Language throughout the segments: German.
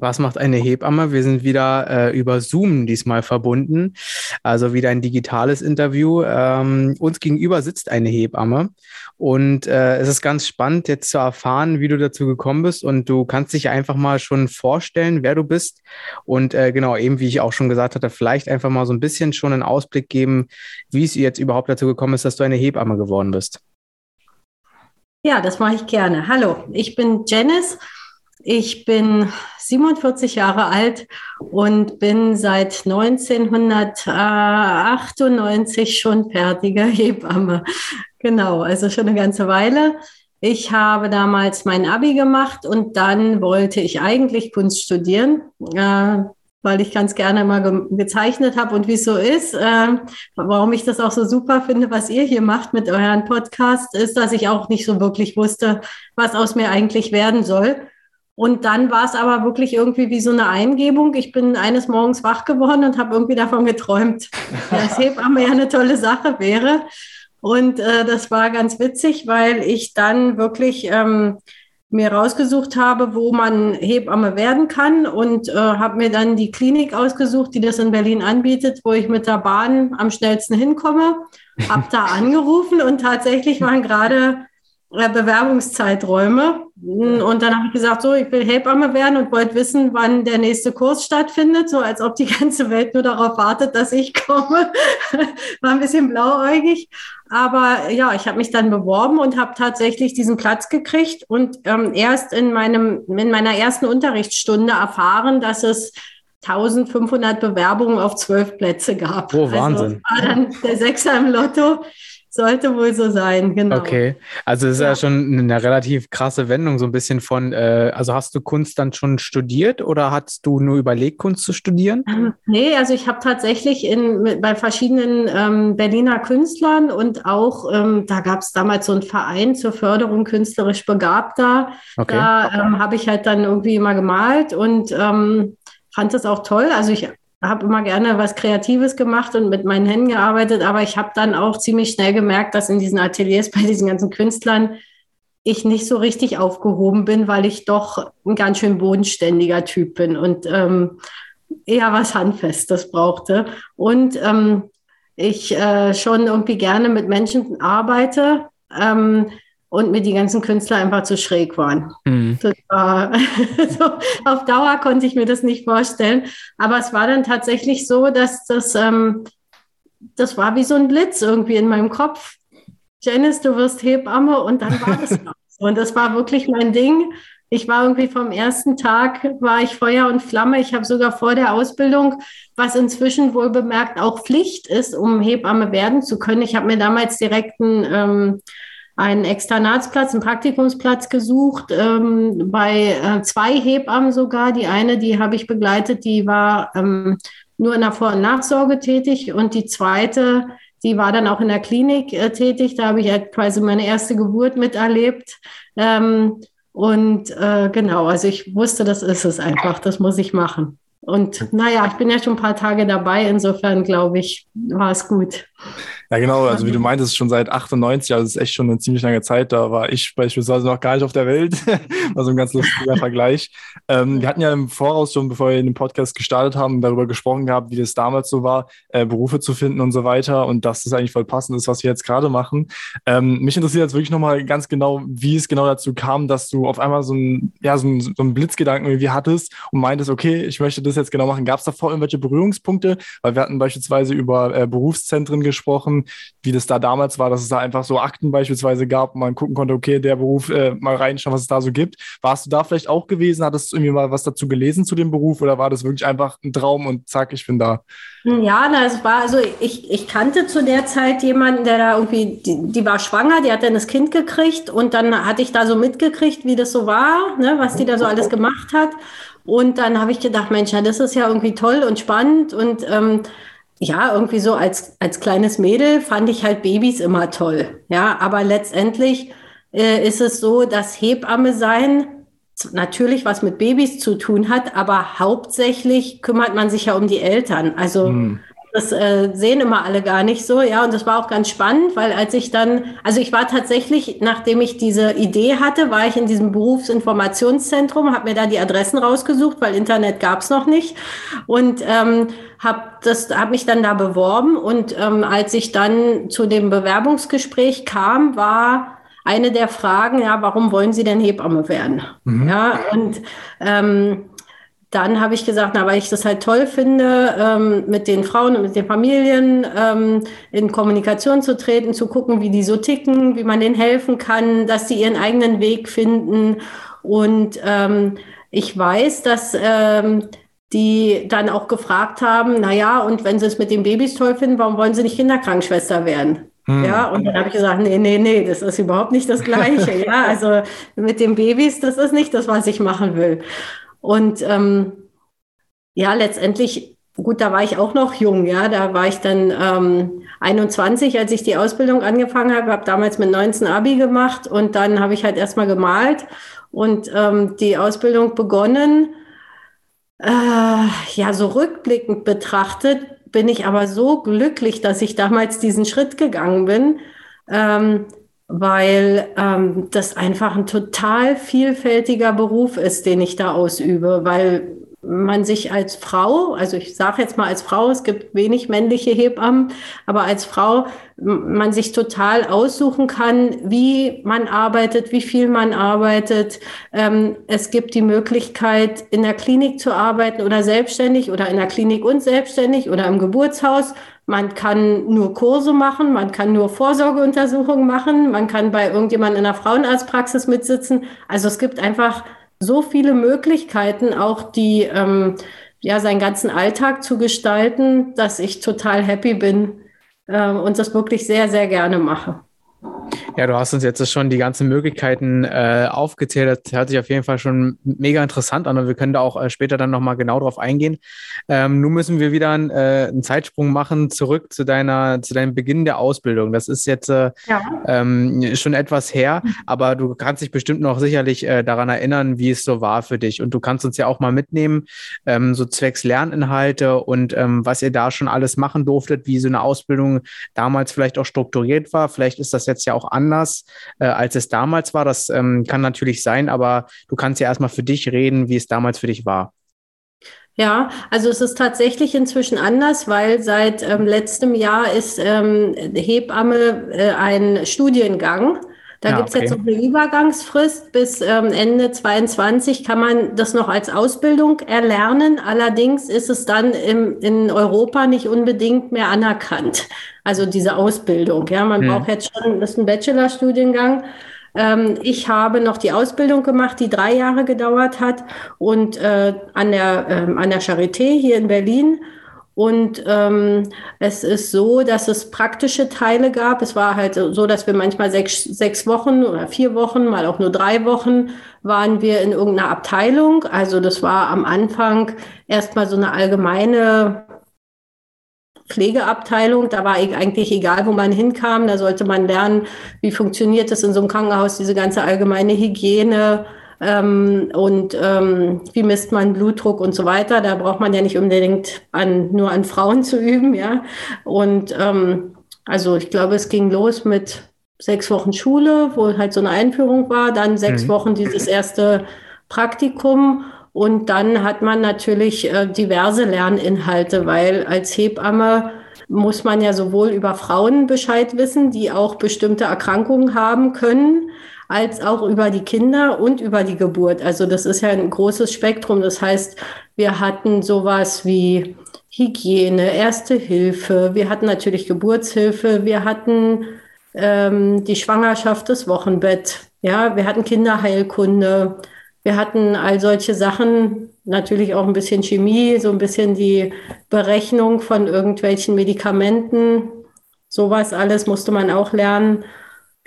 Was macht eine Hebamme? Wir sind wieder äh, über Zoom diesmal verbunden, also wieder ein digitales Interview. Ähm, uns gegenüber sitzt eine Hebamme und äh, es ist ganz spannend jetzt zu erfahren, wie du dazu gekommen bist und du kannst dich einfach mal schon vorstellen, wer du bist und äh, genau eben wie ich auch schon gesagt hatte, vielleicht einfach mal so ein bisschen schon einen Ausblick geben, wie es jetzt überhaupt dazu gekommen ist, dass du eine Hebamme geworden bist. Ja, das mache ich gerne. Hallo, ich bin Janice. Ich bin 47 Jahre alt und bin seit 1998 schon fertige Hebamme. Genau, also schon eine ganze Weile. Ich habe damals mein Abi gemacht und dann wollte ich eigentlich Kunst studieren, äh, weil ich ganz gerne mal ge gezeichnet habe und wie es so ist. Äh, warum ich das auch so super finde, was ihr hier macht mit euren Podcast, ist, dass ich auch nicht so wirklich wusste, was aus mir eigentlich werden soll. Und dann war es aber wirklich irgendwie wie so eine Eingebung. Ich bin eines Morgens wach geworden und habe irgendwie davon geträumt, dass Hebamme ja eine tolle Sache wäre. Und äh, das war ganz witzig, weil ich dann wirklich ähm, mir rausgesucht habe, wo man Hebamme werden kann und äh, habe mir dann die Klinik ausgesucht, die das in Berlin anbietet, wo ich mit der Bahn am schnellsten hinkomme. Habe da angerufen und tatsächlich waren gerade Bewerbungszeiträume. Und dann habe ich gesagt, so, ich will Hebamme werden und wollte wissen, wann der nächste Kurs stattfindet, so als ob die ganze Welt nur darauf wartet, dass ich komme. War ein bisschen blauäugig. Aber ja, ich habe mich dann beworben und habe tatsächlich diesen Platz gekriegt und ähm, erst in, meinem, in meiner ersten Unterrichtsstunde erfahren, dass es 1500 Bewerbungen auf zwölf Plätze gab. Oh, Wahnsinn. Also war dann der Sechser im Lotto. Sollte wohl so sein, genau. Okay, also es ist ja. ja. schon eine relativ krasse Wendung, so ein bisschen von, äh, also hast du Kunst dann schon studiert oder hast du nur überlegt, Kunst zu studieren? Ähm, nee, also ich habe tatsächlich in, bei verschiedenen ähm, Berliner Künstlern und auch, ähm, da gab es damals so einen Verein zur Förderung künstlerisch Begabter. Okay. Da ähm, habe ich halt dann irgendwie immer gemalt und ähm, fand das auch toll. Also ich habe immer gerne was Kreatives gemacht und mit meinen Händen gearbeitet, aber ich habe dann auch ziemlich schnell gemerkt, dass in diesen Ateliers bei diesen ganzen Künstlern ich nicht so richtig aufgehoben bin, weil ich doch ein ganz schön bodenständiger Typ bin und ähm, eher was Handfestes brauchte. Und ähm, ich äh, schon irgendwie gerne mit Menschen arbeite. Ähm, und mir die ganzen Künstler einfach zu schräg waren. Mhm. War, so, auf Dauer konnte ich mir das nicht vorstellen. Aber es war dann tatsächlich so, dass das, ähm, das war wie so ein Blitz irgendwie in meinem Kopf. Janice, du wirst Hebamme und dann war das so. Und das war wirklich mein Ding. Ich war irgendwie vom ersten Tag, war ich Feuer und Flamme. Ich habe sogar vor der Ausbildung, was inzwischen wohl bemerkt auch Pflicht ist, um Hebamme werden zu können. Ich habe mir damals direkt einen ähm, einen Externatsplatz, einen Praktikumsplatz gesucht, ähm, bei äh, zwei Hebammen sogar. Die eine, die habe ich begleitet, die war ähm, nur in der Vor- und Nachsorge tätig und die zweite, die war dann auch in der Klinik äh, tätig. Da habe ich halt quasi meine erste Geburt miterlebt. Ähm, und äh, genau, also ich wusste, das ist es einfach, das muss ich machen. Und naja, ich bin ja schon ein paar Tage dabei, insofern glaube ich, war es gut. Ja, genau. Also wie du meintest, schon seit 98, also das ist echt schon eine ziemlich lange Zeit. Da war ich beispielsweise noch gar nicht auf der Welt. war so ein ganz lustiger Vergleich. Ähm, wir hatten ja im Voraus schon, bevor wir den Podcast gestartet haben, darüber gesprochen gehabt, wie das damals so war, äh, Berufe zu finden und so weiter. Und dass das eigentlich voll passend ist, was wir jetzt gerade machen. Ähm, mich interessiert jetzt wirklich nochmal ganz genau, wie es genau dazu kam, dass du auf einmal so ein, ja, so ein, so ein Blitzgedanken irgendwie hattest und meintest, okay, ich möchte das jetzt genau machen. Gab es davor irgendwelche Berührungspunkte? Weil wir hatten beispielsweise über äh, Berufszentren gesprochen wie das da damals war, dass es da einfach so Akten beispielsweise gab und man gucken konnte, okay, der Beruf, äh, mal reinschauen, was es da so gibt. Warst du da vielleicht auch gewesen? Hattest du irgendwie mal was dazu gelesen zu dem Beruf oder war das wirklich einfach ein Traum und zack, ich bin da? Ja, na, es war, also ich, ich kannte zu der Zeit jemanden, der da irgendwie, die, die war schwanger, die hat dann das Kind gekriegt und dann hatte ich da so mitgekriegt, wie das so war, ne, was die da so alles gemacht hat. Und dann habe ich gedacht, Mensch, ja, das ist ja irgendwie toll und spannend und ähm, ja, irgendwie so als, als kleines Mädel fand ich halt Babys immer toll. Ja, aber letztendlich äh, ist es so, dass Hebamme sein natürlich was mit Babys zu tun hat, aber hauptsächlich kümmert man sich ja um die Eltern. Also hm. Das äh, sehen immer alle gar nicht so, ja. Und das war auch ganz spannend, weil als ich dann, also ich war tatsächlich, nachdem ich diese Idee hatte, war ich in diesem Berufsinformationszentrum, habe mir da die Adressen rausgesucht, weil Internet gab es noch nicht und ähm, habe das, habe mich dann da beworben. Und ähm, als ich dann zu dem Bewerbungsgespräch kam, war eine der Fragen, ja, warum wollen Sie denn Hebamme werden? Mhm. Ja, und ähm, dann habe ich gesagt, na, weil ich das halt toll finde, ähm, mit den Frauen und mit den Familien ähm, in Kommunikation zu treten, zu gucken, wie die so ticken, wie man denen helfen kann, dass sie ihren eigenen Weg finden. Und ähm, ich weiß, dass ähm, die dann auch gefragt haben, na ja, und wenn sie es mit den Babys toll finden, warum wollen sie nicht Kinderkrankenschwester werden? Hm. Ja, und dann habe ich gesagt, nee, nee, nee, das ist überhaupt nicht das Gleiche. ja, also mit den Babys, das ist nicht das, was ich machen will. Und ähm, ja, letztendlich, gut, da war ich auch noch jung, ja, da war ich dann ähm, 21, als ich die Ausbildung angefangen habe, habe damals mit 19 Abi gemacht und dann habe ich halt erstmal gemalt und ähm, die Ausbildung begonnen. Äh, ja, so rückblickend betrachtet bin ich aber so glücklich, dass ich damals diesen Schritt gegangen bin. Ähm, weil ähm, das einfach ein total vielfältiger Beruf ist, den ich da ausübe, weil man sich als Frau, also ich sage jetzt mal als Frau, es gibt wenig männliche Hebammen, aber als Frau man sich total aussuchen kann, wie man arbeitet, wie viel man arbeitet. Ähm, es gibt die Möglichkeit, in der Klinik zu arbeiten oder selbstständig oder in der Klinik und selbstständig oder im Geburtshaus. Man kann nur Kurse machen, man kann nur Vorsorgeuntersuchungen machen, man kann bei irgendjemandem in der Frauenarztpraxis mitsitzen. Also es gibt einfach so viele Möglichkeiten, auch die ähm, ja seinen ganzen Alltag zu gestalten, dass ich total happy bin äh, und das wirklich sehr, sehr gerne mache. Ja, du hast uns jetzt schon die ganzen Möglichkeiten äh, aufgezählt. Das hört sich auf jeden Fall schon mega interessant an und wir können da auch äh, später dann nochmal genau drauf eingehen. Ähm, nun müssen wir wieder ein, äh, einen Zeitsprung machen, zurück zu deiner, zu deinem Beginn der Ausbildung. Das ist jetzt äh, ja. ähm, schon etwas her, aber du kannst dich bestimmt noch sicherlich äh, daran erinnern, wie es so war für dich. Und du kannst uns ja auch mal mitnehmen, ähm, so zwecks Lerninhalte und ähm, was ihr da schon alles machen durftet, wie so eine Ausbildung damals vielleicht auch strukturiert war. Vielleicht ist das jetzt ja auch anders, äh, als es damals war. Das ähm, kann natürlich sein, aber du kannst ja erstmal für dich reden, wie es damals für dich war. Ja, also es ist tatsächlich inzwischen anders, weil seit ähm, letztem Jahr ist ähm, Hebamme äh, ein Studiengang. Da ja, gibt es okay. jetzt noch eine Übergangsfrist. Bis ähm, Ende 22 kann man das noch als Ausbildung erlernen. Allerdings ist es dann im, in Europa nicht unbedingt mehr anerkannt. Also diese Ausbildung. Ja, man hm. braucht jetzt schon, das ist ein Bachelorstudiengang. Ähm, ich habe noch die Ausbildung gemacht, die drei Jahre gedauert hat und äh, an, der, äh, an der Charité hier in Berlin. Und ähm, es ist so, dass es praktische Teile gab. Es war halt so, dass wir manchmal sechs, sechs Wochen oder vier Wochen, mal auch nur drei Wochen, waren wir in irgendeiner Abteilung. Also das war am Anfang erstmal so eine allgemeine Pflegeabteilung. Da war eigentlich egal, wo man hinkam. Da sollte man lernen, wie funktioniert das in so einem Krankenhaus, diese ganze allgemeine Hygiene ähm, und ähm, wie misst man Blutdruck und so weiter. Da braucht man ja nicht unbedingt an, nur an Frauen zu üben, ja. Und ähm, also ich glaube, es ging los mit sechs Wochen Schule, wo halt so eine Einführung war, dann sechs mhm. Wochen dieses erste Praktikum und dann hat man natürlich äh, diverse Lerninhalte, weil als Hebamme muss man ja sowohl über Frauen Bescheid wissen, die auch bestimmte Erkrankungen haben können, als auch über die Kinder und über die Geburt. Also das ist ja ein großes Spektrum. Das heißt, wir hatten sowas wie Hygiene, Erste Hilfe, wir hatten natürlich Geburtshilfe, wir hatten ähm, die Schwangerschaft, das Wochenbett, ja, wir hatten Kinderheilkunde, wir hatten all solche Sachen, natürlich auch ein bisschen Chemie, so ein bisschen die Berechnung von irgendwelchen Medikamenten. Sowas alles musste man auch lernen.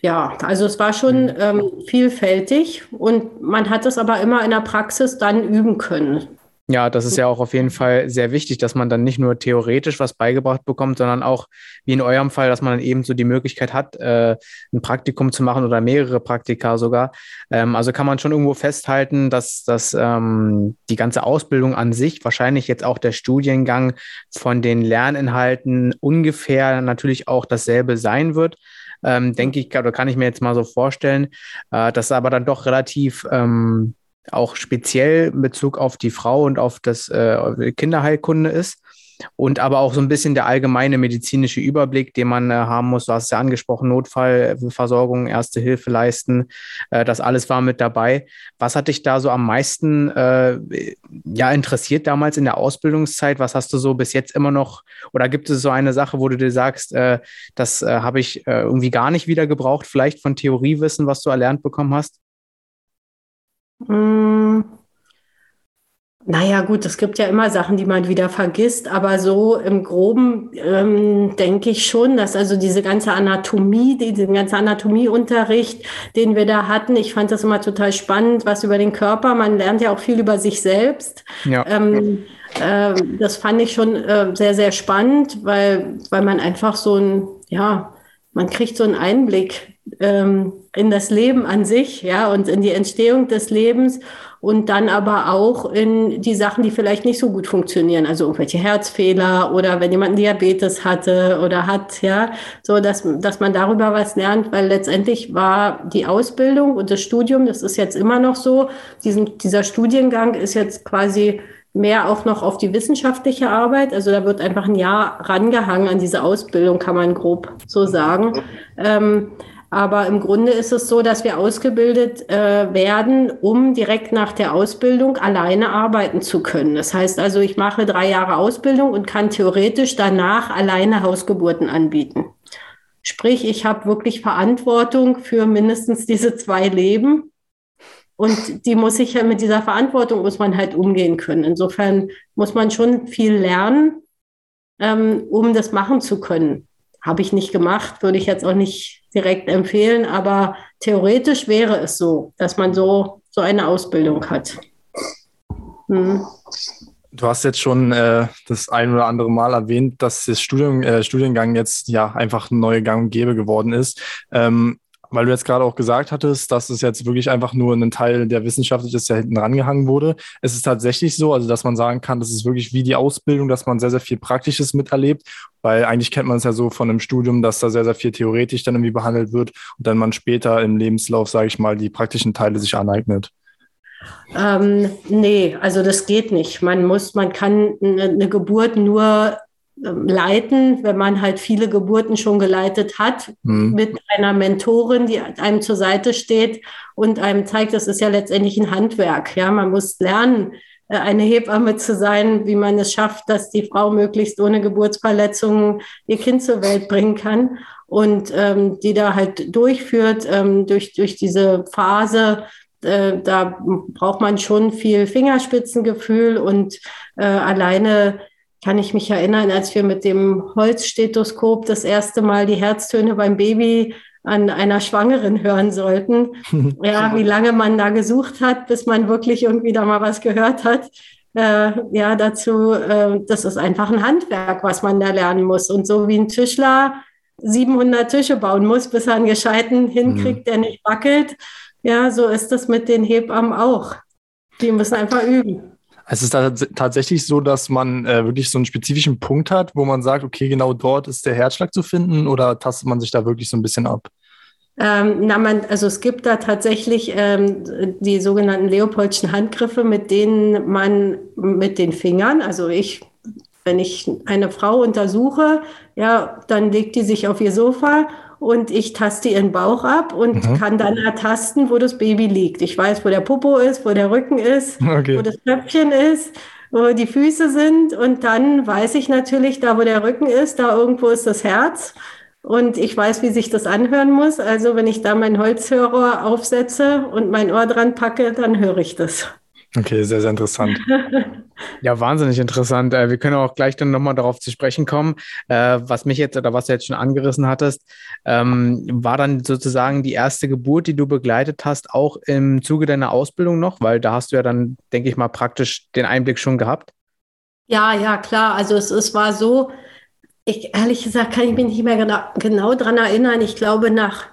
Ja, also es war schon mhm. ähm, vielfältig und man hat es aber immer in der Praxis dann üben können. Ja, das ist ja auch auf jeden Fall sehr wichtig, dass man dann nicht nur theoretisch was beigebracht bekommt, sondern auch, wie in eurem Fall, dass man dann eben so die Möglichkeit hat, äh, ein Praktikum zu machen oder mehrere Praktika sogar. Ähm, also kann man schon irgendwo festhalten, dass, dass ähm, die ganze Ausbildung an sich, wahrscheinlich jetzt auch der Studiengang von den Lerninhalten ungefähr natürlich auch dasselbe sein wird. Ähm, denke ich, oder kann ich mir jetzt mal so vorstellen, äh, dass aber dann doch relativ ähm, auch speziell in Bezug auf die Frau und auf das äh, Kinderheilkunde ist. Und aber auch so ein bisschen der allgemeine medizinische Überblick, den man äh, haben muss. Du hast es ja angesprochen, Notfallversorgung, Erste Hilfe leisten. Äh, das alles war mit dabei. Was hat dich da so am meisten äh, ja, interessiert damals in der Ausbildungszeit? Was hast du so bis jetzt immer noch? Oder gibt es so eine Sache, wo du dir sagst, äh, das äh, habe ich äh, irgendwie gar nicht wieder gebraucht, vielleicht von Theoriewissen, was du erlernt bekommen hast? Hm. Naja, gut, es gibt ja immer Sachen, die man wieder vergisst, aber so im Groben ähm, denke ich schon, dass also diese ganze Anatomie, diesen ganzen Anatomieunterricht, den wir da hatten, ich fand das immer total spannend, was über den Körper, man lernt ja auch viel über sich selbst. Ja. Ähm, äh, das fand ich schon äh, sehr, sehr spannend, weil, weil man einfach so ein, ja, man kriegt so einen Einblick ähm, in das Leben an sich, ja, und in die Entstehung des Lebens und dann aber auch in die Sachen, die vielleicht nicht so gut funktionieren, also irgendwelche Herzfehler oder wenn jemand Diabetes hatte oder hat, ja, so dass, dass man darüber was lernt, weil letztendlich war die Ausbildung und das Studium, das ist jetzt immer noch so, diesen, dieser Studiengang ist jetzt quasi mehr auch noch auf die wissenschaftliche Arbeit. Also da wird einfach ein Jahr rangehangen an diese Ausbildung, kann man grob so sagen. Ähm, aber im Grunde ist es so, dass wir ausgebildet äh, werden, um direkt nach der Ausbildung alleine arbeiten zu können. Das heißt also, ich mache drei Jahre Ausbildung und kann theoretisch danach alleine Hausgeburten anbieten. Sprich, ich habe wirklich Verantwortung für mindestens diese zwei Leben. Und die muss ich ja mit dieser Verantwortung muss man halt umgehen können. Insofern muss man schon viel lernen, ähm, um das machen zu können. Habe ich nicht gemacht, würde ich jetzt auch nicht direkt empfehlen, aber theoretisch wäre es so, dass man so, so eine Ausbildung hat. Hm. Du hast jetzt schon äh, das ein oder andere Mal erwähnt, dass das Studium, äh, Studiengang jetzt ja einfach ein neuer Gang und Gäbe geworden ist. Ähm, weil du jetzt gerade auch gesagt hattest, dass es jetzt wirklich einfach nur ein Teil der Wissenschaft ist, der hinten rangehangen wurde. Es ist tatsächlich so, also dass man sagen kann, das ist wirklich wie die Ausbildung, dass man sehr, sehr viel Praktisches miterlebt, weil eigentlich kennt man es ja so von einem Studium, dass da sehr, sehr viel theoretisch dann irgendwie behandelt wird und dann man später im Lebenslauf, sage ich mal, die praktischen Teile sich aneignet. Ähm, nee, also das geht nicht. Man muss, man kann eine Geburt nur leiten, wenn man halt viele Geburten schon geleitet hat, mhm. mit einer Mentorin, die einem zur Seite steht und einem zeigt, das ist ja letztendlich ein Handwerk. Ja, man muss lernen, äh, eine Hebamme zu sein, wie man es schafft, dass die Frau möglichst ohne Geburtsverletzungen ihr Kind zur Welt bringen kann und ähm, die da halt durchführt ähm, durch, durch diese Phase. Äh, da braucht man schon viel Fingerspitzengefühl und äh, alleine kann ich mich erinnern, als wir mit dem Holzstethoskop das erste Mal die Herztöne beim Baby an einer Schwangeren hören sollten. ja, wie lange man da gesucht hat, bis man wirklich irgendwie da mal was gehört hat. Äh, ja, dazu, äh, das ist einfach ein Handwerk, was man da lernen muss. Und so wie ein Tischler 700 Tische bauen muss, bis er einen gescheiten hinkriegt, mhm. der nicht wackelt. Ja, so ist das mit den Hebammen auch. Die müssen einfach üben. Es ist tatsächlich so, dass man äh, wirklich so einen spezifischen Punkt hat, wo man sagt, okay, genau dort ist der Herzschlag zu finden oder tastet man sich da wirklich so ein bisschen ab? Ähm, na, man, also es gibt da tatsächlich ähm, die sogenannten Leopoldschen Handgriffe, mit denen man mit den Fingern, also ich, wenn ich eine Frau untersuche, ja, dann legt die sich auf ihr Sofa und ich taste ihren Bauch ab und mhm. kann dann ertasten, wo das Baby liegt. Ich weiß, wo der Popo ist, wo der Rücken ist, okay. wo das Köpfchen ist, wo die Füße sind und dann weiß ich natürlich, da wo der Rücken ist, da irgendwo ist das Herz. Und ich weiß, wie sich das anhören muss. Also wenn ich da meinen Holzhörer aufsetze und mein Ohr dran packe, dann höre ich das. Okay, sehr, sehr interessant. ja, wahnsinnig interessant. Äh, wir können auch gleich dann nochmal darauf zu sprechen kommen. Äh, was mich jetzt oder was du jetzt schon angerissen hattest, ähm, war dann sozusagen die erste Geburt, die du begleitet hast, auch im Zuge deiner Ausbildung noch? Weil da hast du ja dann, denke ich mal, praktisch den Einblick schon gehabt. Ja, ja, klar. Also es, es war so, ich ehrlich gesagt kann ich mich nicht mehr genau, genau daran erinnern. Ich glaube, nach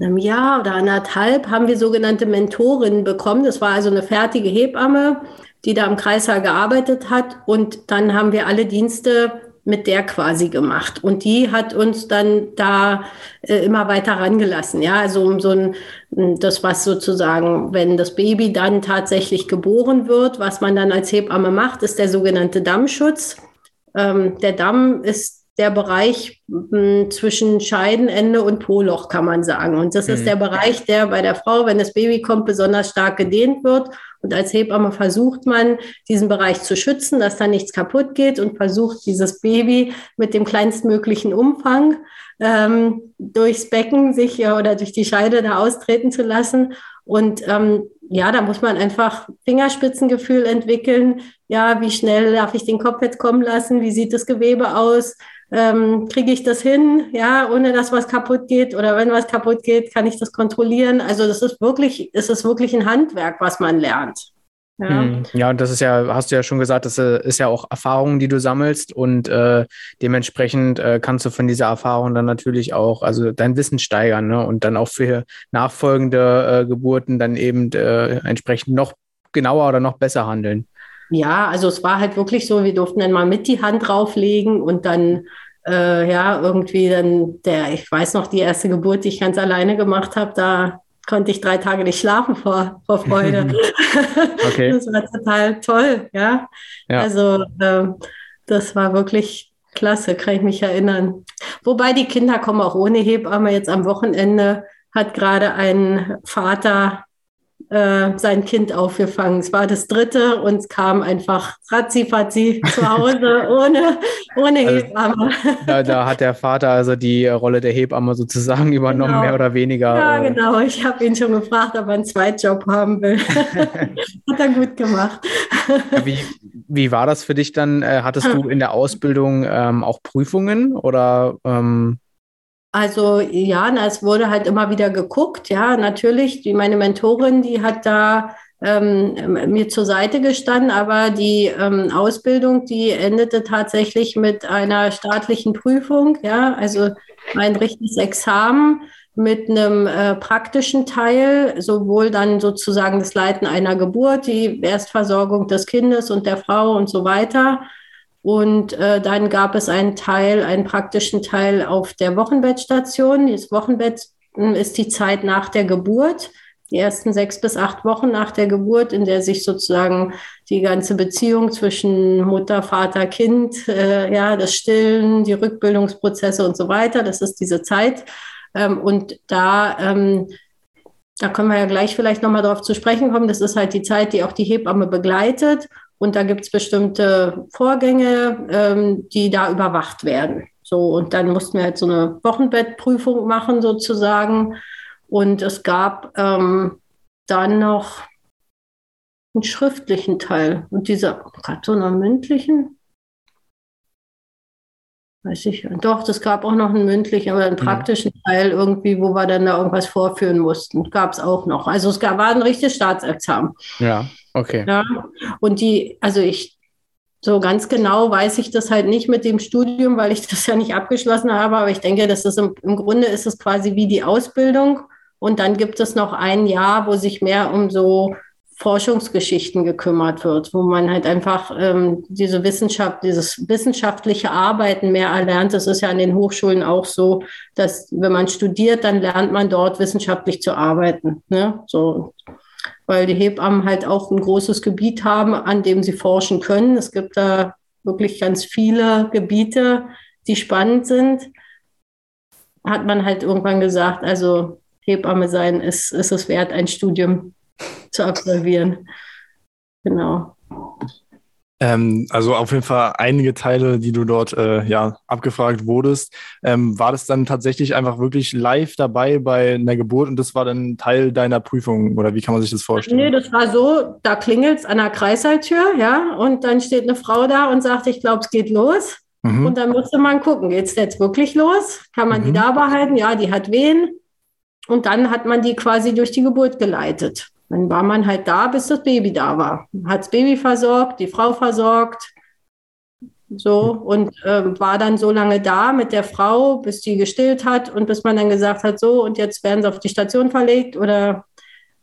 einem Jahr oder anderthalb haben wir sogenannte Mentorinnen bekommen. Das war also eine fertige Hebamme, die da im Kreissaal gearbeitet hat. Und dann haben wir alle Dienste mit der quasi gemacht. Und die hat uns dann da äh, immer weiter rangelassen. Ja, also um so ein, das was sozusagen, wenn das Baby dann tatsächlich geboren wird, was man dann als Hebamme macht, ist der sogenannte Dammschutz. Ähm, der Damm ist der Bereich hm, zwischen Scheidenende und Poloch, kann man sagen. Und das mhm. ist der Bereich, der bei der Frau, wenn das Baby kommt, besonders stark gedehnt wird. Und als Hebamme versucht man, diesen Bereich zu schützen, dass da nichts kaputt geht und versucht, dieses Baby mit dem kleinstmöglichen Umfang ähm, durchs Becken sich ja, oder durch die Scheide da austreten zu lassen. Und ähm, ja, da muss man einfach Fingerspitzengefühl entwickeln. Ja, wie schnell darf ich den Kopf jetzt kommen lassen? Wie sieht das Gewebe aus? Ähm, kriege ich das hin, ja, ohne dass was kaputt geht oder wenn was kaputt geht, kann ich das kontrollieren. Also das ist wirklich, es ist wirklich ein Handwerk, was man lernt. Ja. Hm. ja, und das ist ja, hast du ja schon gesagt, das äh, ist ja auch Erfahrung, die du sammelst und äh, dementsprechend äh, kannst du von dieser Erfahrung dann natürlich auch, also dein Wissen steigern ne? und dann auch für nachfolgende äh, Geburten dann eben äh, entsprechend noch genauer oder noch besser handeln. Ja, also es war halt wirklich so, wir durften dann mal mit die Hand drauflegen und dann, äh, ja, irgendwie dann der, ich weiß noch, die erste Geburt, die ich ganz alleine gemacht habe, da konnte ich drei Tage nicht schlafen vor, vor Freude. okay. Das war total toll, ja. ja. Also äh, das war wirklich klasse, kann ich mich erinnern. Wobei die Kinder kommen auch ohne Hebamme. Jetzt am Wochenende hat gerade ein Vater äh, sein Kind aufgefangen. Es war das dritte und es kam einfach ratzi-fatzi zu Hause ohne, ohne also, Hebamme. Da, da, hat der Vater also die Rolle der Hebamme sozusagen übernommen, genau. mehr oder weniger. Ja, äh. genau. Ich habe ihn schon gefragt, ob er einen Zweitjob haben will. hat er gut gemacht. wie, wie war das für dich dann? Äh, hattest du in der Ausbildung ähm, auch Prüfungen oder ähm also ja, es wurde halt immer wieder geguckt. Ja, natürlich, die, meine Mentorin, die hat da ähm, mir zur Seite gestanden, aber die ähm, Ausbildung, die endete tatsächlich mit einer staatlichen Prüfung. Ja, also ein richtiges Examen mit einem äh, praktischen Teil, sowohl dann sozusagen das Leiten einer Geburt, die Erstversorgung des Kindes und der Frau und so weiter und äh, dann gab es einen Teil, einen praktischen Teil auf der Wochenbettstation. Das Wochenbett hm, ist die Zeit nach der Geburt, die ersten sechs bis acht Wochen nach der Geburt, in der sich sozusagen die ganze Beziehung zwischen Mutter, Vater, Kind, äh, ja, das Stillen, die Rückbildungsprozesse und so weiter, das ist diese Zeit. Ähm, und da ähm, da können wir ja gleich vielleicht nochmal darauf zu sprechen kommen. Das ist halt die Zeit, die auch die Hebamme begleitet. Und da gibt es bestimmte Vorgänge, ähm, die da überwacht werden. So, und dann mussten wir halt so eine Wochenbettprüfung machen, sozusagen. Und es gab ähm, dann noch einen schriftlichen Teil. Und dieser, gerade so einen mündlichen, weiß ich, doch, das gab auch noch einen mündlichen, aber einen mhm. praktischen ja. Teil irgendwie, wo wir dann da irgendwas vorführen mussten. Gab es auch noch. Also es gab, war ein richtiges Staatsexamen. Ja. Okay. Ja, und die, also ich, so ganz genau weiß ich das halt nicht mit dem Studium, weil ich das ja nicht abgeschlossen habe, aber ich denke, das ist im, im Grunde ist es quasi wie die Ausbildung und dann gibt es noch ein Jahr, wo sich mehr um so Forschungsgeschichten gekümmert wird, wo man halt einfach ähm, diese Wissenschaft, dieses wissenschaftliche Arbeiten mehr erlernt. Das ist ja an den Hochschulen auch so, dass wenn man studiert, dann lernt man dort wissenschaftlich zu arbeiten. Ne? So weil die Hebammen halt auch ein großes Gebiet haben, an dem sie forschen können. Es gibt da wirklich ganz viele Gebiete, die spannend sind. Hat man halt irgendwann gesagt, also Hebamme sein ist, ist es wert, ein Studium zu absolvieren. Genau. Ähm, also auf jeden Fall einige Teile, die du dort äh, ja abgefragt wurdest. Ähm, war das dann tatsächlich einfach wirklich live dabei bei einer Geburt und das war dann Teil deiner Prüfung oder wie kann man sich das vorstellen? Nee, das war so, da klingelt es an der Kreisalltür, ja, und dann steht eine Frau da und sagt, ich glaube, es geht los. Mhm. Und dann musste man gucken, geht es jetzt wirklich los? Kann man mhm. die da behalten? Ja, die hat Wehen. Und dann hat man die quasi durch die Geburt geleitet. Dann war man halt da, bis das Baby da war. Hat das Baby versorgt, die Frau versorgt. So und äh, war dann so lange da mit der Frau, bis die gestillt hat und bis man dann gesagt hat, so und jetzt werden sie auf die Station verlegt oder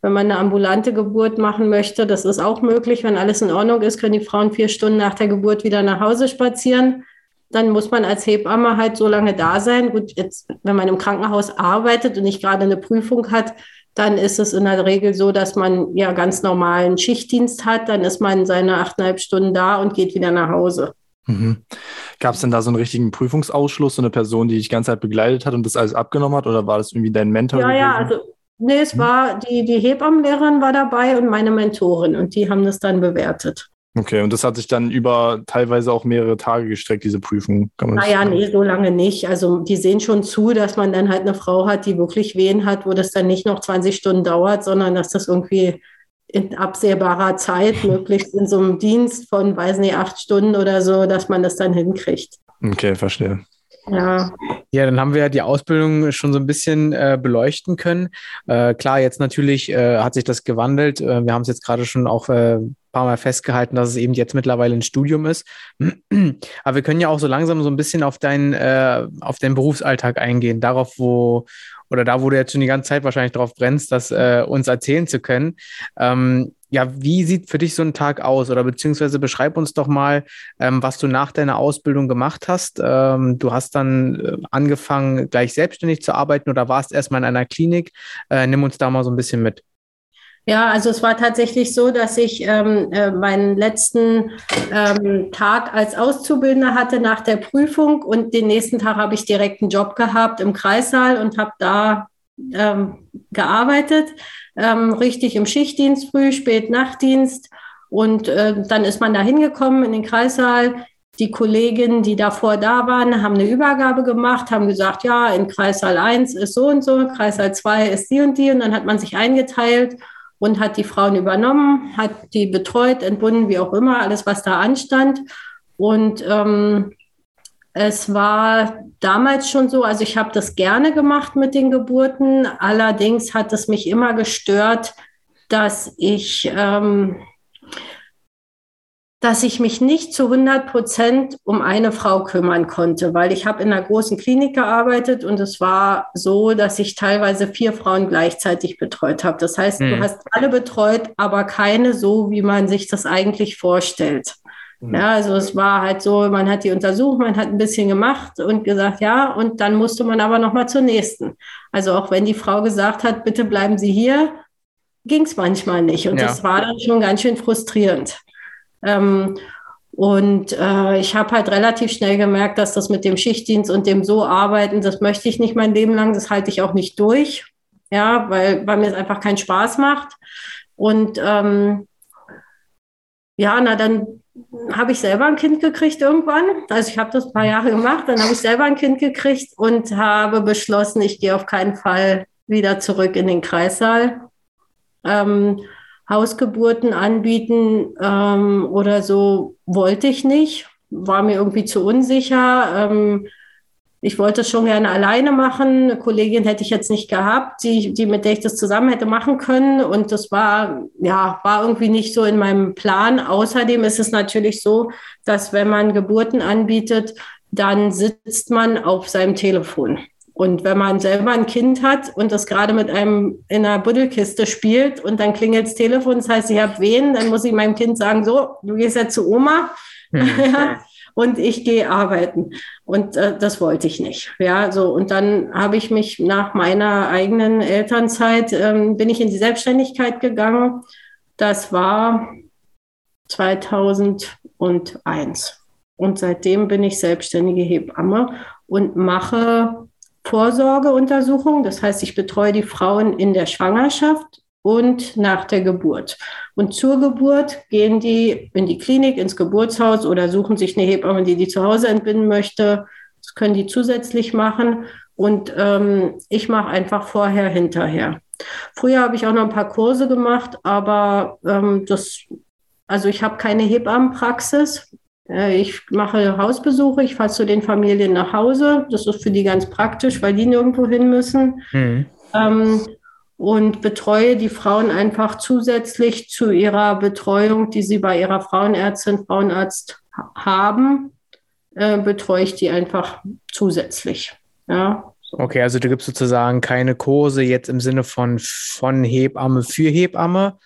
wenn man eine ambulante Geburt machen möchte, das ist auch möglich. Wenn alles in Ordnung ist, können die Frauen vier Stunden nach der Geburt wieder nach Hause spazieren. Dann muss man als Hebamme halt so lange da sein. Gut, jetzt, wenn man im Krankenhaus arbeitet und nicht gerade eine Prüfung hat, dann ist es in der Regel so, dass man ja ganz normalen Schichtdienst hat. Dann ist man seine achteinhalb Stunden da und geht wieder nach Hause. Mhm. Gab es denn da so einen richtigen Prüfungsausschluss, so eine Person, die dich die ganze Zeit begleitet hat und das alles abgenommen hat? Oder war das irgendwie dein Mentor? Ja, gewesen? ja, also nee, es mhm. war die, die Hebammenlehrerin war dabei und meine Mentorin und die haben das dann bewertet. Okay, und das hat sich dann über teilweise auch mehrere Tage gestreckt, diese Prüfung. naja, nee, so lange nicht. Also die sehen schon zu, dass man dann halt eine Frau hat, die wirklich Wehen hat, wo das dann nicht noch 20 Stunden dauert, sondern dass das irgendwie in absehbarer Zeit, möglichst in so einem Dienst von, weiß nicht, acht Stunden oder so, dass man das dann hinkriegt. Okay, verstehe. Ja. Ja, dann haben wir die Ausbildung schon so ein bisschen äh, beleuchten können. Äh, klar, jetzt natürlich äh, hat sich das gewandelt. Äh, wir haben es jetzt gerade schon auch ein äh, paar Mal festgehalten, dass es eben jetzt mittlerweile ein Studium ist. Aber wir können ja auch so langsam so ein bisschen auf deinen, äh, auf deinen Berufsalltag eingehen, darauf, wo oder da, wo du jetzt schon die ganze Zeit wahrscheinlich drauf brennst, das uns erzählen zu können. Ähm, ja, wie sieht für dich so ein Tag aus? Oder beziehungsweise beschreib uns doch mal, ähm, was du nach deiner Ausbildung gemacht hast. Ähm, du hast dann äh, angefangen, gleich selbstständig zu arbeiten oder warst erstmal in einer Klinik. Äh, nimm uns da mal so ein bisschen mit. Ja, also es war tatsächlich so, dass ich ähm, äh, meinen letzten ähm, Tag als Auszubildender hatte nach der Prüfung und den nächsten Tag habe ich direkt einen Job gehabt im Kreissaal und habe da ähm, gearbeitet ähm, richtig im Schichtdienst, früh, spät, Nachtdienst. Und äh, dann ist man da hingekommen in den Kreissaal. Die Kolleginnen, die davor da waren, haben eine Übergabe gemacht, haben gesagt, ja, in Kreissaal 1 ist so und so, Kreissaal 2 ist die und die. Und dann hat man sich eingeteilt und hat die Frauen übernommen, hat die betreut, entbunden, wie auch immer, alles, was da anstand. Und ähm, es war damals schon so, also ich habe das gerne gemacht mit den Geburten. Allerdings hat es mich immer gestört, dass ich, ähm, dass ich mich nicht zu 100 Prozent um eine Frau kümmern konnte, weil ich habe in einer großen Klinik gearbeitet und es war so, dass ich teilweise vier Frauen gleichzeitig betreut habe. Das heißt, mhm. du hast alle betreut, aber keine so, wie man sich das eigentlich vorstellt. Mhm. Ja, also es war halt so, man hat die untersucht, man hat ein bisschen gemacht und gesagt, ja, und dann musste man aber nochmal zur nächsten. Also auch wenn die Frau gesagt hat, bitte bleiben Sie hier, ging es manchmal nicht. Und ja. das war dann schon ganz schön frustrierend. Ähm, und äh, ich habe halt relativ schnell gemerkt, dass das mit dem Schichtdienst und dem so arbeiten, das möchte ich nicht mein Leben lang, das halte ich auch nicht durch. Ja, weil, weil mir es einfach keinen Spaß macht. Und ähm, ja, na dann habe ich selber ein Kind gekriegt irgendwann. Also ich habe das ein paar Jahre gemacht, dann habe ich selber ein Kind gekriegt und habe beschlossen, ich gehe auf keinen Fall wieder zurück in den Kreissaal. Ähm, Hausgeburten anbieten ähm, oder so wollte ich nicht, war mir irgendwie zu unsicher. Ähm, ich wollte es schon gerne alleine machen. Eine Kollegin hätte ich jetzt nicht gehabt, die, die, mit der ich das zusammen hätte machen können. Und das war, ja, war irgendwie nicht so in meinem Plan. Außerdem ist es natürlich so, dass wenn man Geburten anbietet, dann sitzt man auf seinem Telefon. Und wenn man selber ein Kind hat und das gerade mit einem in einer Buddelkiste spielt und dann klingelt das Telefon, das heißt, ich habe wen, dann muss ich meinem Kind sagen, so, du gehst jetzt zu Oma. Mhm. Und ich gehe arbeiten. Und äh, das wollte ich nicht. Ja, so. Und dann habe ich mich nach meiner eigenen Elternzeit, ähm, bin ich in die Selbstständigkeit gegangen. Das war 2001. Und seitdem bin ich selbstständige Hebamme und mache Vorsorgeuntersuchungen. Das heißt, ich betreue die Frauen in der Schwangerschaft und nach der Geburt. Und zur Geburt gehen die in die Klinik, ins Geburtshaus oder suchen sich eine Hebamme, die die zu Hause entbinden möchte. Das können die zusätzlich machen. Und ähm, ich mache einfach vorher, hinterher. Früher habe ich auch noch ein paar Kurse gemacht, aber ähm, das, also ich habe keine Hebammenpraxis. Äh, ich mache Hausbesuche, ich fahre zu den Familien nach Hause. Das ist für die ganz praktisch, weil die nirgendwo hin müssen. Mhm. Ähm, und betreue die Frauen einfach zusätzlich zu ihrer Betreuung, die sie bei ihrer Frauenärztin, Frauenarzt haben, äh, betreue ich die einfach zusätzlich. Ja. Okay, also du gibst sozusagen keine Kurse jetzt im Sinne von von Hebamme für Hebamme,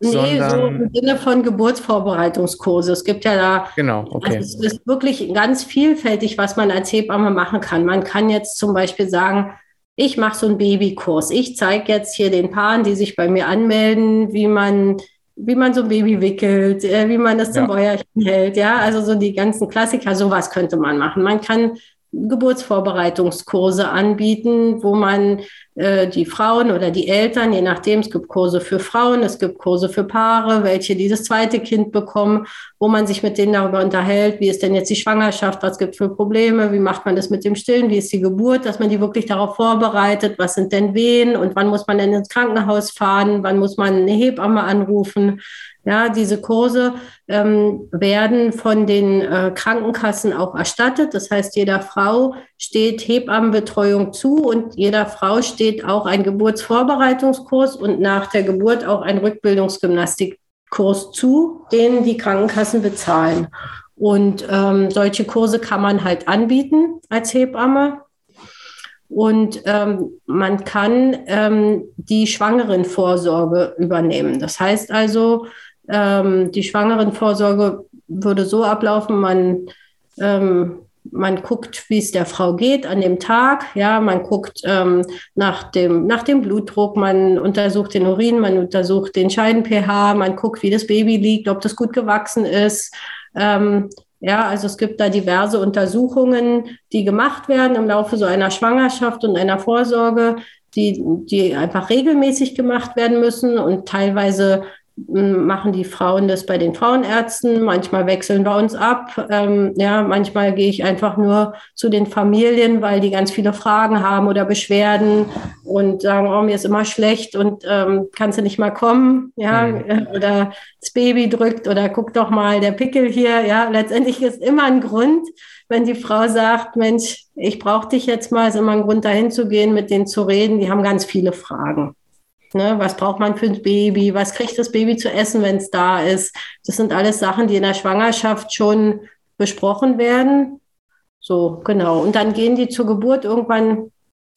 Nee, sondern... so im Sinne von Geburtsvorbereitungskurse. Es gibt ja da, genau, okay. Also es ist wirklich ganz vielfältig, was man als Hebamme machen kann. Man kann jetzt zum Beispiel sagen, ich mache so einen Babykurs. Ich zeige jetzt hier den Paaren, die sich bei mir anmelden, wie man, wie man so ein Baby wickelt, äh, wie man das zum ja. Bäuerchen hält. Ja, also so die ganzen Klassiker, sowas könnte man machen. Man kann Geburtsvorbereitungskurse anbieten, wo man die Frauen oder die Eltern, je nachdem, es gibt Kurse für Frauen, es gibt Kurse für Paare, welche dieses zweite Kind bekommen, wo man sich mit denen darüber unterhält, wie ist denn jetzt die Schwangerschaft, was gibt es für Probleme, wie macht man das mit dem Stillen, wie ist die Geburt, dass man die wirklich darauf vorbereitet, was sind denn Wehen und wann muss man denn ins Krankenhaus fahren, wann muss man eine Hebamme anrufen. Ja, diese Kurse ähm, werden von den äh, Krankenkassen auch erstattet. Das heißt, jeder Frau steht Hebammenbetreuung zu und jeder Frau steht auch ein Geburtsvorbereitungskurs und nach der Geburt auch ein Rückbildungsgymnastikkurs zu, den die Krankenkassen bezahlen. Und ähm, solche Kurse kann man halt anbieten als Hebamme. Und ähm, man kann ähm, die Schwangerenvorsorge übernehmen. Das heißt also, ähm, die Schwangerenvorsorge würde so ablaufen, man, ähm, man guckt, wie es der Frau geht an dem Tag. Ja, man guckt ähm, nach, dem, nach dem Blutdruck, man untersucht den Urin, man untersucht den Scheiden-pH, man guckt, wie das Baby liegt, ob das gut gewachsen ist. Ähm, ja, also es gibt da diverse Untersuchungen, die gemacht werden im Laufe so einer Schwangerschaft und einer Vorsorge, die, die einfach regelmäßig gemacht werden müssen und teilweise machen die Frauen das bei den Frauenärzten, manchmal wechseln wir uns ab. Ähm, ja, manchmal gehe ich einfach nur zu den Familien, weil die ganz viele Fragen haben oder Beschwerden und sagen, oh, mir ist immer schlecht und ähm, kannst du nicht mal kommen, ja, mhm. oder das Baby drückt oder guck doch mal der Pickel hier, ja, letztendlich ist immer ein Grund, wenn die Frau sagt, Mensch, ich brauche dich jetzt mal, ist immer ein Grund dahin zu gehen, mit denen zu reden, die haben ganz viele Fragen. Ne, was braucht man für ein Baby? Was kriegt das Baby zu essen, wenn es da ist? Das sind alles Sachen, die in der Schwangerschaft schon besprochen werden. So, genau. Und dann gehen die zur Geburt irgendwann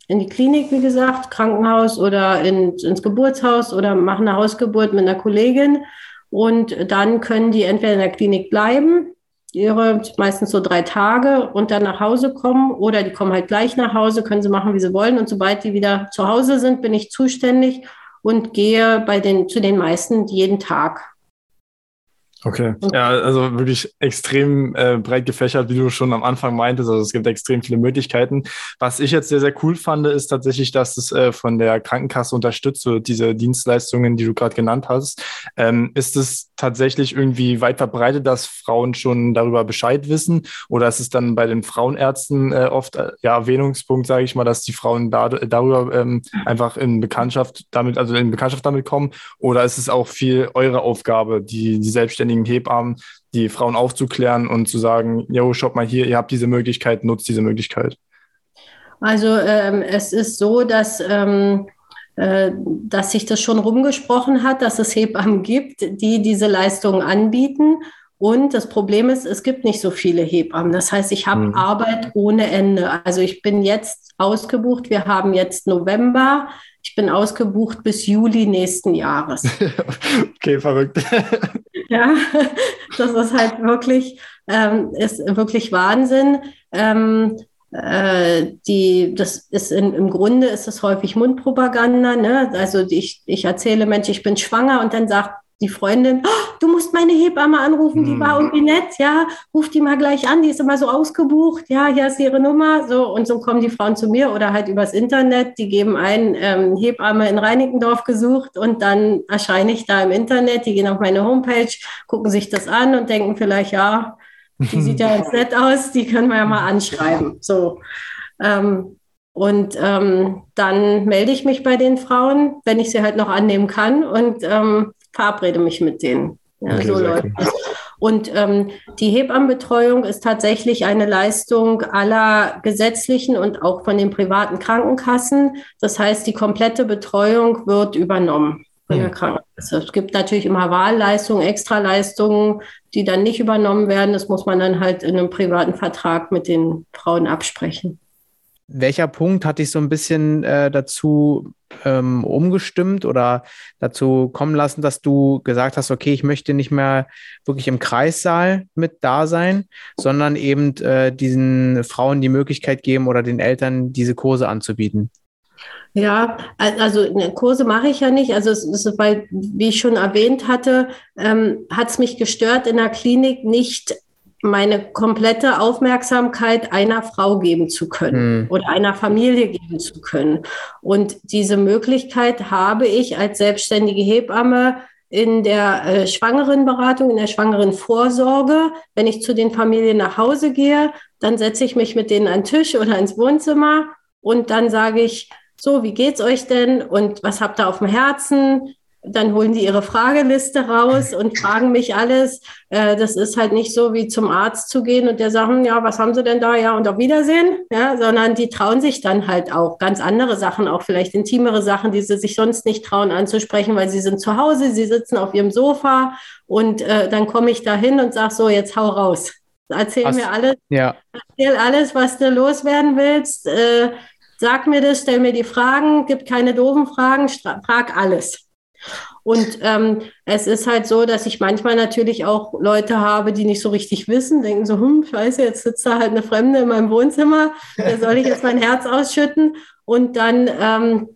in die Klinik, wie gesagt, Krankenhaus oder in, ins Geburtshaus oder machen eine Hausgeburt mit einer Kollegin. Und dann können die entweder in der Klinik bleiben, ihre meistens so drei Tage und dann nach Hause kommen oder die kommen halt gleich nach Hause, können sie machen, wie sie wollen. Und sobald die wieder zu Hause sind, bin ich zuständig und gehe bei den, zu den meisten jeden Tag. Okay, ja, also wirklich extrem äh, breit gefächert, wie du schon am Anfang meintest. Also es gibt extrem viele Möglichkeiten. Was ich jetzt sehr, sehr cool fand, ist tatsächlich, dass es äh, von der Krankenkasse unterstützt wird, diese Dienstleistungen, die du gerade genannt hast. Ähm, ist es tatsächlich irgendwie weit verbreitet, dass Frauen schon darüber Bescheid wissen? Oder ist es dann bei den Frauenärzten äh, oft äh, ja Erwähnungspunkt, sage ich mal, dass die Frauen da, darüber ähm, einfach in Bekanntschaft damit, also in Bekanntschaft damit kommen? Oder ist es auch viel eure Aufgabe, die, die selbstständigen selbstständigen Hebammen, die Frauen aufzuklären und zu sagen, jo, schaut mal hier, ihr habt diese Möglichkeit, nutzt diese Möglichkeit? Also ähm, es ist so, dass, ähm, äh, dass sich das schon rumgesprochen hat, dass es Hebammen gibt, die diese Leistungen anbieten. Und das Problem ist, es gibt nicht so viele Hebammen. Das heißt, ich habe mhm. Arbeit ohne Ende. Also ich bin jetzt ausgebucht. Wir haben jetzt November. Ich bin ausgebucht bis Juli nächsten Jahres. okay, verrückt. ja, das ist halt wirklich, ähm, ist wirklich Wahnsinn. Ähm, äh, die, das ist in, im Grunde ist es häufig Mundpropaganda. Ne? Also ich, ich erzähle Mensch, ich bin schwanger und dann sagt die Freundin, oh, du musst meine Hebamme anrufen, die war mhm. irgendwie nett, ja, ruf die mal gleich an, die ist immer so ausgebucht, ja, hier ist ihre Nummer, so und so kommen die Frauen zu mir oder halt übers Internet, die geben ein ähm, Hebamme in Reinickendorf gesucht und dann erscheine ich da im Internet, die gehen auf meine Homepage, gucken sich das an und denken vielleicht, ja, die sieht ja ganz nett aus, die können wir ja mal anschreiben, so. Ähm, und ähm, dann melde ich mich bei den Frauen, wenn ich sie halt noch annehmen kann und ähm, verabrede mich mit denen. Ja, okay, so läuft es. Und ähm, die Hebammenbetreuung ist tatsächlich eine Leistung aller gesetzlichen und auch von den privaten Krankenkassen. Das heißt, die komplette Betreuung wird übernommen von der Krankenkasse. Es gibt natürlich immer Wahlleistungen, Extraleistungen, die dann nicht übernommen werden. Das muss man dann halt in einem privaten Vertrag mit den Frauen absprechen. Welcher Punkt hat dich so ein bisschen äh, dazu ähm, umgestimmt oder dazu kommen lassen, dass du gesagt hast, okay, ich möchte nicht mehr wirklich im Kreissaal mit da sein, sondern eben äh, diesen Frauen die Möglichkeit geben oder den Eltern diese Kurse anzubieten? Ja, also ne, Kurse mache ich ja nicht. Also es ist, weil, wie ich schon erwähnt hatte, ähm, hat es mich gestört, in der Klinik nicht meine komplette Aufmerksamkeit einer Frau geben zu können mhm. oder einer Familie geben zu können. Und diese Möglichkeit habe ich als selbstständige Hebamme in der äh, Schwangerenberatung, in der Schwangerenvorsorge. Wenn ich zu den Familien nach Hause gehe, dann setze ich mich mit denen an den Tisch oder ins Wohnzimmer und dann sage ich, so, wie geht's euch denn und was habt ihr auf dem Herzen? Dann holen die ihre Frageliste raus und fragen mich alles. Äh, das ist halt nicht so wie zum Arzt zu gehen und der sagen, ja, was haben sie denn da? Ja, und auf Wiedersehen. Ja, sondern die trauen sich dann halt auch ganz andere Sachen, auch vielleicht intimere Sachen, die sie sich sonst nicht trauen anzusprechen, weil sie sind zu Hause, sie sitzen auf ihrem Sofa und äh, dann komme ich da hin und sage so, jetzt hau raus. Erzähl was? mir alles. Ja. Erzähl alles, was du loswerden willst. Äh, sag mir das, stell mir die Fragen, gib keine doofen Fragen, frag alles. Und ähm, es ist halt so, dass ich manchmal natürlich auch Leute habe, die nicht so richtig wissen, denken so, hm, scheiße, jetzt sitzt da halt eine Fremde in meinem Wohnzimmer, da soll ich jetzt mein Herz ausschütten. Und dann ähm,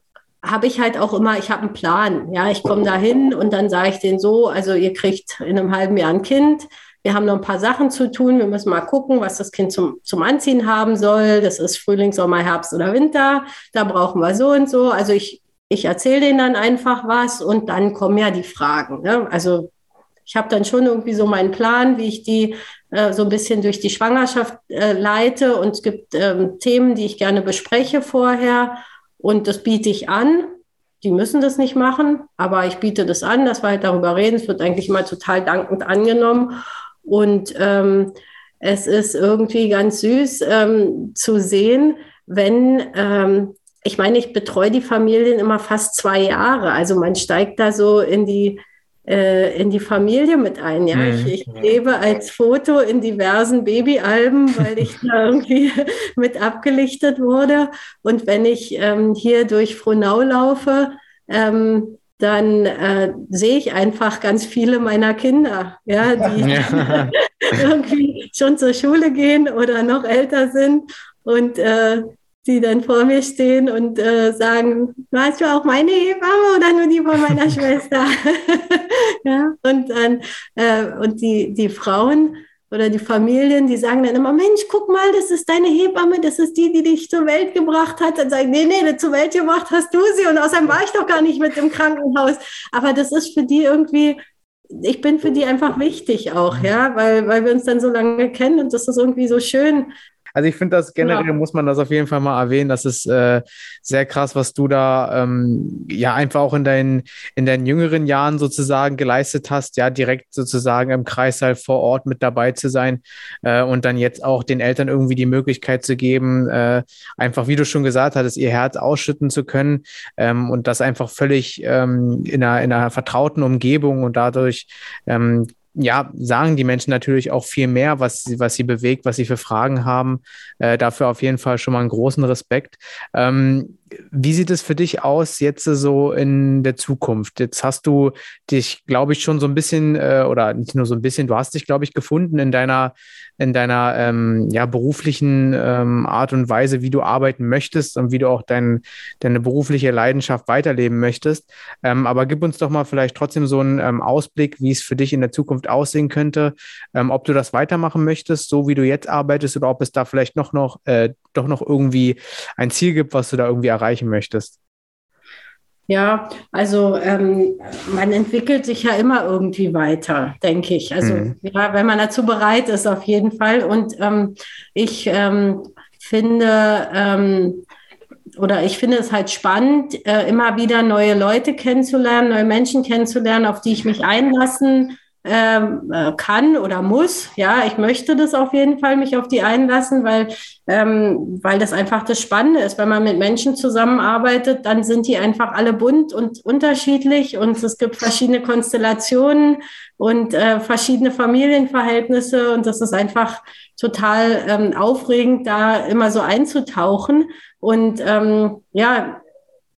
habe ich halt auch immer, ich habe einen Plan. Ja, ich komme da hin und dann sage ich denen so, also ihr kriegt in einem halben Jahr ein Kind. Wir haben noch ein paar Sachen zu tun. Wir müssen mal gucken, was das Kind zum, zum Anziehen haben soll. Das ist Frühling, Sommer, Herbst oder Winter. Da brauchen wir so und so. Also ich ich erzähle denen dann einfach was und dann kommen ja die Fragen. Ne? Also ich habe dann schon irgendwie so meinen Plan, wie ich die äh, so ein bisschen durch die Schwangerschaft äh, leite und es gibt ähm, Themen, die ich gerne bespreche vorher und das biete ich an. Die müssen das nicht machen, aber ich biete das an, dass wir halt darüber reden. Es wird eigentlich immer total dankend angenommen und ähm, es ist irgendwie ganz süß ähm, zu sehen, wenn ähm, ich meine, ich betreue die Familien immer fast zwei Jahre. Also man steigt da so in die, äh, in die Familie mit ein. Ja? Mhm. Ich, ich lebe als Foto in diversen Babyalben, weil ich da irgendwie mit abgelichtet wurde. Und wenn ich ähm, hier durch Frohnau laufe, ähm, dann äh, sehe ich einfach ganz viele meiner Kinder, ja, die ja. irgendwie schon zur Schule gehen oder noch älter sind. Und äh, die dann vor mir stehen und äh, sagen, warst du auch meine Hebamme oder nur die von meiner Schwester? ja, und dann, äh, und die, die Frauen oder die Familien, die sagen dann immer, Mensch, guck mal, das ist deine Hebamme, das ist die, die dich zur Welt gebracht hat. Dann sagen, nee, nee, zur Welt gebracht hast du sie und außerdem war ich doch gar nicht mit im Krankenhaus. Aber das ist für die irgendwie, ich bin für die einfach wichtig auch, ja, weil, weil wir uns dann so lange kennen und das ist irgendwie so schön, also ich finde das generell, ja. muss man das auf jeden Fall mal erwähnen. Das ist äh, sehr krass, was du da ähm, ja einfach auch in deinen, in deinen jüngeren Jahren sozusagen geleistet hast, ja, direkt sozusagen im Kreissaal vor Ort mit dabei zu sein äh, und dann jetzt auch den Eltern irgendwie die Möglichkeit zu geben, äh, einfach, wie du schon gesagt hattest, ihr Herz ausschütten zu können ähm, und das einfach völlig ähm, in, einer, in einer vertrauten Umgebung und dadurch ähm, ja, sagen die Menschen natürlich auch viel mehr, was sie, was sie bewegt, was sie für Fragen haben. Äh, dafür auf jeden Fall schon mal einen großen Respekt. Ähm, wie sieht es für dich aus jetzt so in der Zukunft? Jetzt hast du dich, glaube ich, schon so ein bisschen äh, oder nicht nur so ein bisschen, du hast dich, glaube ich, gefunden in deiner in deiner ähm, ja, beruflichen ähm, Art und Weise, wie du arbeiten möchtest und wie du auch dein, deine berufliche Leidenschaft weiterleben möchtest. Ähm, aber gib uns doch mal vielleicht trotzdem so einen ähm, Ausblick, wie es für dich in der Zukunft aussehen könnte, ähm, ob du das weitermachen möchtest, so wie du jetzt arbeitest, oder ob es da vielleicht noch, noch äh, doch noch irgendwie ein Ziel gibt, was du da irgendwie erreichen möchtest. Ja, also ähm, man entwickelt sich ja immer irgendwie weiter, denke ich. Also mhm. ja, wenn man dazu bereit ist, auf jeden Fall. Und ähm, ich ähm, finde ähm, oder ich finde es halt spannend, äh, immer wieder neue Leute kennenzulernen, neue Menschen kennenzulernen, auf die ich mich einlassen ähm, äh, kann oder muss. Ja, ich möchte das auf jeden Fall mich auf die einlassen, weil, ähm, weil das einfach das Spannende ist. Wenn man mit Menschen zusammenarbeitet, dann sind die einfach alle bunt und unterschiedlich und es gibt verschiedene Konstellationen und äh, verschiedene Familienverhältnisse und das ist einfach total ähm, aufregend, da immer so einzutauchen. Und ähm, ja,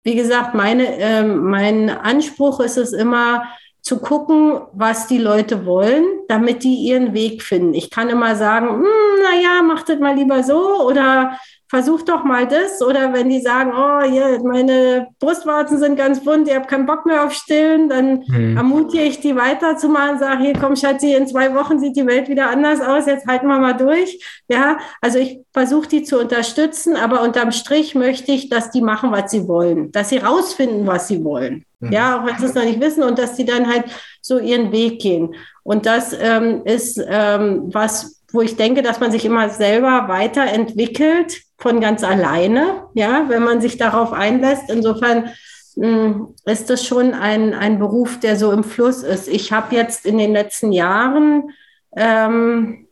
wie gesagt, meine, äh, mein Anspruch ist es immer, zu gucken, was die Leute wollen, damit die ihren Weg finden. Ich kann immer sagen, hm, na ja, macht das mal lieber so oder versuch doch mal das. Oder wenn die sagen, oh, hier, meine Brustwarzen sind ganz bunt, ihr habt keinen Bock mehr auf Stillen, dann mhm. ermutige ich die weiterzumachen, sage, hier komm Schatzi, in zwei Wochen sieht die Welt wieder anders aus, jetzt halten wir mal durch. Ja, also ich versuche die zu unterstützen, aber unterm Strich möchte ich, dass die machen, was sie wollen, dass sie rausfinden, was sie wollen. Mhm. Ja, auch wenn sie es noch nicht wissen und dass sie dann halt so ihren Weg gehen. Und das ähm, ist ähm, was, wo ich denke, dass man sich immer selber weiterentwickelt von ganz alleine, ja, wenn man sich darauf einlässt. Insofern mh, hm, ist das schon ein, ein Beruf, der so im Fluss ist. Ich habe jetzt in den letzten Jahren ähm,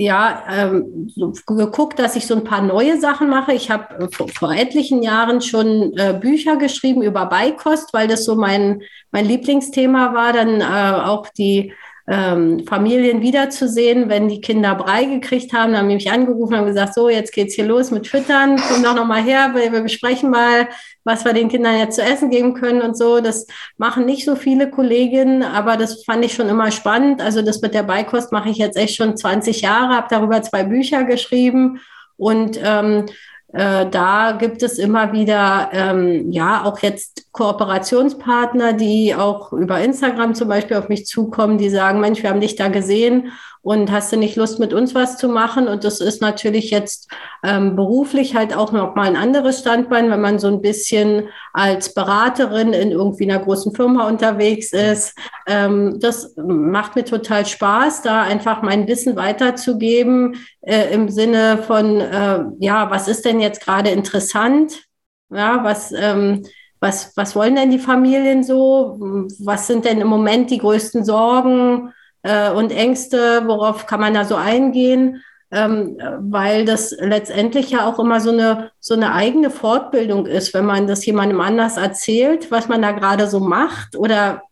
ja, ähm, so geguckt, dass ich so ein paar neue Sachen mache. Ich habe äh, vor, vor, etlichen Jahren schon äh, Bücher geschrieben über Beikost, weil das so mein, mein Lieblingsthema war. Dann äh, auch die ähm, Familien wiederzusehen, wenn die Kinder Brei gekriegt haben. Dann haben die mich angerufen und gesagt, so, jetzt geht's hier los mit Füttern, komm doch noch mal her, wir, wir besprechen mal, was wir den Kindern jetzt zu essen geben können und so. Das machen nicht so viele Kolleginnen, aber das fand ich schon immer spannend. Also das mit der Beikost mache ich jetzt echt schon 20 Jahre, habe darüber zwei Bücher geschrieben und ähm, äh, da gibt es immer wieder, ähm, ja, auch jetzt Kooperationspartner, die auch über Instagram zum Beispiel auf mich zukommen, die sagen, Mensch, wir haben dich da gesehen und hast du nicht Lust, mit uns was zu machen? Und das ist natürlich jetzt ähm, beruflich halt auch noch mal ein anderes Standbein, wenn man so ein bisschen als Beraterin in irgendwie einer großen Firma unterwegs ist. Ähm, das macht mir total Spaß, da einfach mein Wissen weiterzugeben äh, im Sinne von, äh, ja, was ist denn jetzt gerade interessant? Ja, was, ähm, was, was wollen denn die Familien so? Was sind denn im Moment die größten Sorgen? Äh, und Ängste, worauf kann man da so eingehen? Ähm, weil das letztendlich ja auch immer so eine, so eine eigene Fortbildung ist, wenn man das jemandem anders erzählt, was man da gerade so macht oder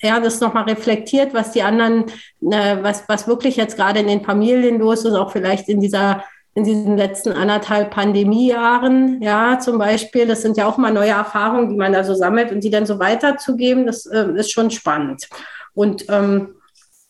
ja, das nochmal reflektiert, was die anderen, äh, was, was wirklich jetzt gerade in den Familien los ist, auch vielleicht in dieser in diesen letzten anderthalb Pandemiejahren, ja, zum Beispiel. Das sind ja auch mal neue Erfahrungen, die man da so sammelt und die dann so weiterzugeben, das äh, ist schon spannend. Und ähm,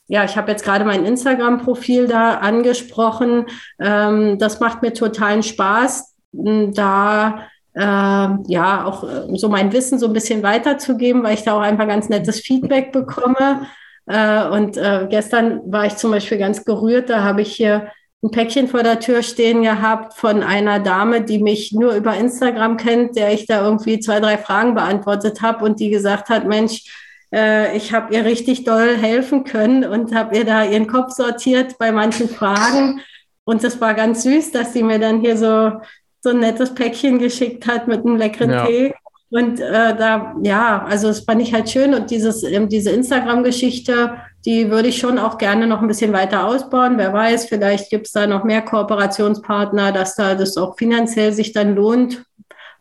ja, ich habe jetzt gerade mein Instagram-Profil da angesprochen. Ähm, das macht mir totalen Spaß, da äh, ja auch äh, so mein Wissen so ein bisschen weiterzugeben, weil ich da auch einfach ganz nettes Feedback bekomme. Äh, und äh, gestern war ich zum Beispiel ganz gerührt, da habe ich hier ein Päckchen vor der Tür stehen gehabt von einer Dame, die mich nur über Instagram kennt, der ich da irgendwie zwei, drei Fragen beantwortet habe und die gesagt hat, Mensch, äh, ich habe ihr richtig doll helfen können und habe ihr da ihren Kopf sortiert bei manchen Fragen. Und das war ganz süß, dass sie mir dann hier so, so ein nettes Päckchen geschickt hat mit einem leckeren ja. Tee. Und äh, da, ja, also das fand ich halt schön. Und dieses, ähm, diese Instagram-Geschichte, die würde ich schon auch gerne noch ein bisschen weiter ausbauen. Wer weiß, vielleicht gibt es da noch mehr Kooperationspartner, dass da das auch finanziell sich dann lohnt.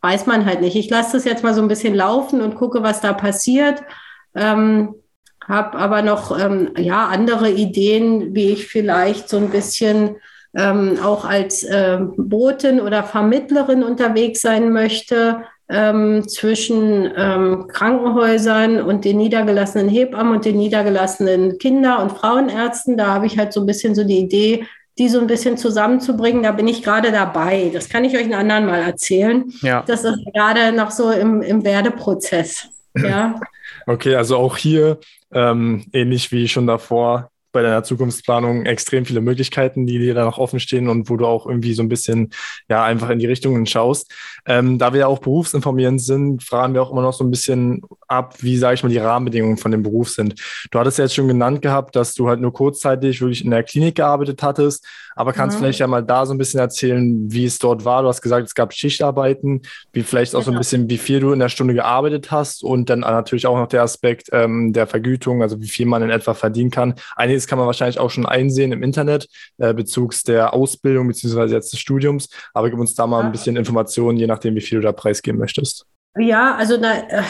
Weiß man halt nicht. Ich lasse das jetzt mal so ein bisschen laufen und gucke, was da passiert. Ähm, habe aber noch ähm, ja, andere Ideen, wie ich vielleicht so ein bisschen ähm, auch als äh, Botin oder Vermittlerin unterwegs sein möchte. ähm, zwischen ähm, Krankenhäusern und den niedergelassenen Hebammen und den niedergelassenen Kinder- und Frauenärzten. Da habe ich halt so ein bisschen so die Idee, die so ein bisschen zusammenzubringen. Da bin ich gerade dabei. Das kann ich euch einen anderen mal erzählen. Ja. Das ist gerade noch so im, im Werdeprozess. Ja. Okay, also auch hier ähm, ähnlich wie schon davor bei deiner Zukunftsplanung extrem viele Möglichkeiten, die dir da noch offen stehen und wo du auch irgendwie so ein bisschen ja einfach in die Richtungen schaust. Ähm, da wir ja auch berufsinformierend sind, fragen wir auch immer noch so ein bisschen ab, wie, sage ich mal, die Rahmenbedingungen von dem Beruf sind. Du hattest ja jetzt schon genannt gehabt, dass du halt nur kurzzeitig wirklich in der Klinik gearbeitet hattest, aber kannst ja. vielleicht ja mal da so ein bisschen erzählen, wie es dort war. Du hast gesagt, es gab Schichtarbeiten, wie vielleicht auch so ein genau. bisschen, wie viel du in der Stunde gearbeitet hast und dann natürlich auch noch der Aspekt ähm, der Vergütung, also wie viel man in etwa verdienen kann. Einiges kann man wahrscheinlich auch schon einsehen im Internet, äh, bezugs der Ausbildung beziehungsweise jetzt des Studiums, aber gib uns da mal ein bisschen Informationen, je nachdem, wie viel du da preisgeben möchtest. Ja, also da, äh,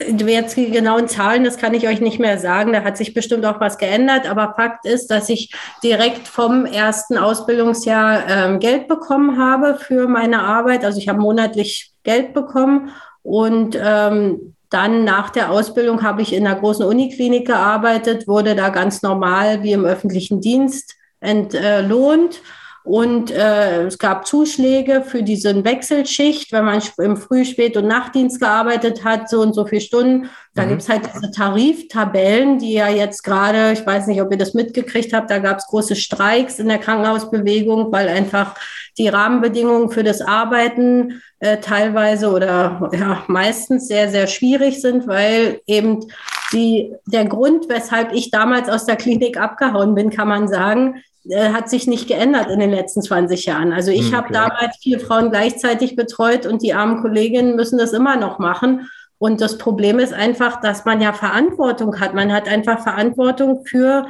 Jetzt die genauen Zahlen, das kann ich euch nicht mehr sagen. Da hat sich bestimmt auch was geändert. Aber Fakt ist, dass ich direkt vom ersten Ausbildungsjahr ähm, Geld bekommen habe für meine Arbeit. Also ich habe monatlich Geld bekommen und ähm, dann nach der Ausbildung habe ich in einer großen Uniklinik gearbeitet, wurde da ganz normal wie im öffentlichen Dienst entlohnt. Und äh, es gab Zuschläge für diese Wechselschicht, wenn man im Früh-, Spät- und Nachtdienst gearbeitet hat, so und so viele Stunden. Da mhm. gibt es halt diese Tariftabellen, die ja jetzt gerade, ich weiß nicht, ob ihr das mitgekriegt habt, da gab es große Streiks in der Krankenhausbewegung, weil einfach die Rahmenbedingungen für das Arbeiten äh, teilweise oder ja, meistens sehr, sehr schwierig sind, weil eben die, der Grund, weshalb ich damals aus der Klinik abgehauen bin, kann man sagen, äh, hat sich nicht geändert in den letzten 20 Jahren. Also ich hm, habe damals vier Frauen gleichzeitig betreut und die armen Kolleginnen müssen das immer noch machen. Und das Problem ist einfach, dass man ja Verantwortung hat. Man hat einfach Verantwortung für,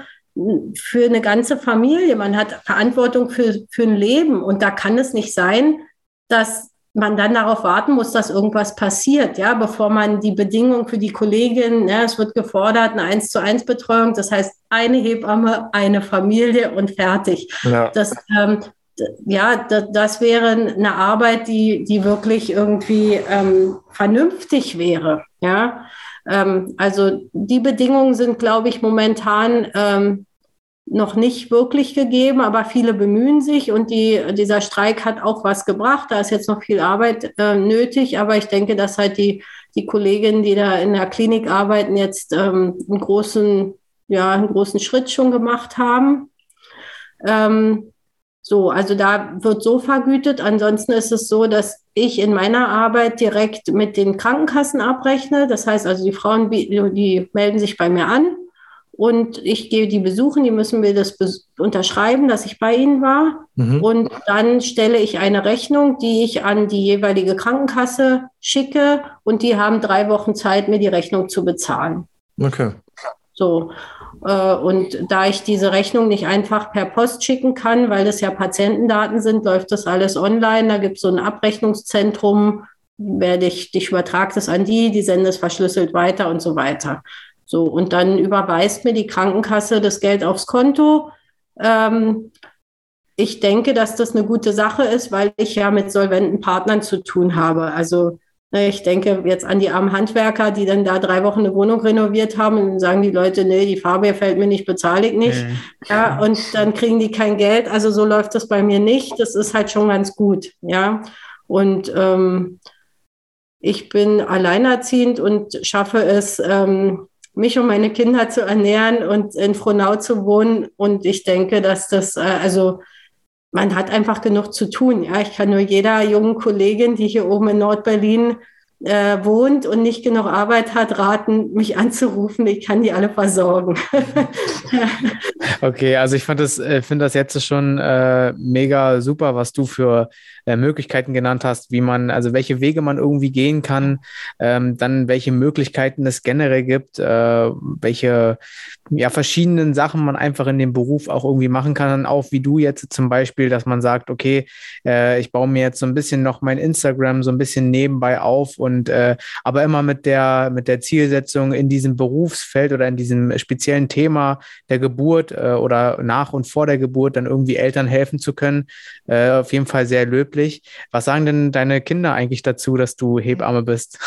für eine ganze Familie. Man hat Verantwortung für, für ein Leben. Und da kann es nicht sein, dass man dann darauf warten muss, dass irgendwas passiert, ja, bevor man die Bedingungen für die Kollegin, ja, es wird gefordert, eine eins zu eins Betreuung, das heißt eine Hebamme, eine Familie und fertig. Ja. Das, ähm, ja, das, das, wäre eine Arbeit, die, die wirklich irgendwie ähm, vernünftig wäre, ja. Ähm, also die Bedingungen sind, glaube ich, momentan ähm, noch nicht wirklich gegeben, aber viele bemühen sich und die, dieser Streik hat auch was gebracht. Da ist jetzt noch viel Arbeit äh, nötig, aber ich denke, dass halt die, die Kolleginnen, die da in der Klinik arbeiten, jetzt ähm, einen, großen, ja, einen großen Schritt schon gemacht haben. Ähm, so, also da wird so vergütet. Ansonsten ist es so, dass ich in meiner Arbeit direkt mit den Krankenkassen abrechne. Das heißt also, die Frauen, die melden sich bei mir an und ich gehe die besuchen, die müssen mir das unterschreiben, dass ich bei ihnen war. Mhm. Und dann stelle ich eine Rechnung, die ich an die jeweilige Krankenkasse schicke und die haben drei Wochen Zeit, mir die Rechnung zu bezahlen. Okay. So. Äh, und da ich diese Rechnung nicht einfach per Post schicken kann, weil das ja Patientendaten sind, läuft das alles online. Da gibt es so ein Abrechnungszentrum, werde ich, ich übertrage das an die, die senden es verschlüsselt weiter und so weiter. So, und dann überweist mir die Krankenkasse das Geld aufs Konto. Ähm, ich denke, dass das eine gute Sache ist, weil ich ja mit solventen Partnern zu tun habe. Also ne, ich denke jetzt an die armen Handwerker, die dann da drei Wochen eine Wohnung renoviert haben und dann sagen die Leute, nee, die Farbe fällt mir nicht, bezahle ich nicht. Mhm. Ja, und dann kriegen die kein Geld. Also so läuft das bei mir nicht. Das ist halt schon ganz gut. Ja, und ähm, ich bin alleinerziehend und schaffe es, ähm, mich und meine Kinder zu ernähren und in Frohnau zu wohnen. Und ich denke, dass das, äh, also man hat einfach genug zu tun. Ja, ich kann nur jeder jungen Kollegin, die hier oben in Nordberlin äh, wohnt und nicht genug Arbeit hat, raten, mich anzurufen. Ich kann die alle versorgen. okay, also ich fand das, äh, finde das jetzt schon äh, mega super, was du für äh, Möglichkeiten genannt hast, wie man, also welche Wege man irgendwie gehen kann, ähm, dann welche Möglichkeiten es generell gibt, äh, welche ja, verschiedenen Sachen man einfach in dem Beruf auch irgendwie machen kann. Auch wie du jetzt zum Beispiel, dass man sagt, okay, äh, ich baue mir jetzt so ein bisschen noch mein Instagram so ein bisschen nebenbei auf und äh, aber immer mit der, mit der Zielsetzung in diesem Berufsfeld oder in diesem speziellen Thema der Geburt äh, oder nach und vor der Geburt dann irgendwie Eltern helfen zu können. Äh, auf jeden Fall sehr löblich vorbildlich. Was sagen denn deine Kinder eigentlich dazu, dass du Hebamme bist?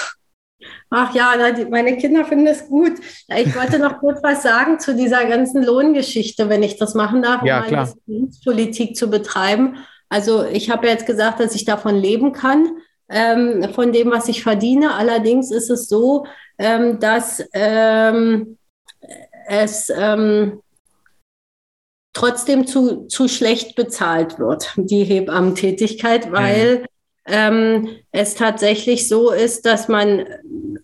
Ach ja, meine Kinder finden es gut. Ich wollte noch kurz was sagen zu dieser ganzen Lohngeschichte, wenn ich das machen darf, um ja, klar. Politik zu betreiben. Also ich habe jetzt gesagt, dass ich davon leben kann, ähm, von dem, was ich verdiene. Allerdings ist es so, ähm, dass ähm, es ähm, trotzdem zu, zu schlecht bezahlt wird, die Hebammentätigkeit, weil ähm, es tatsächlich so ist, dass man,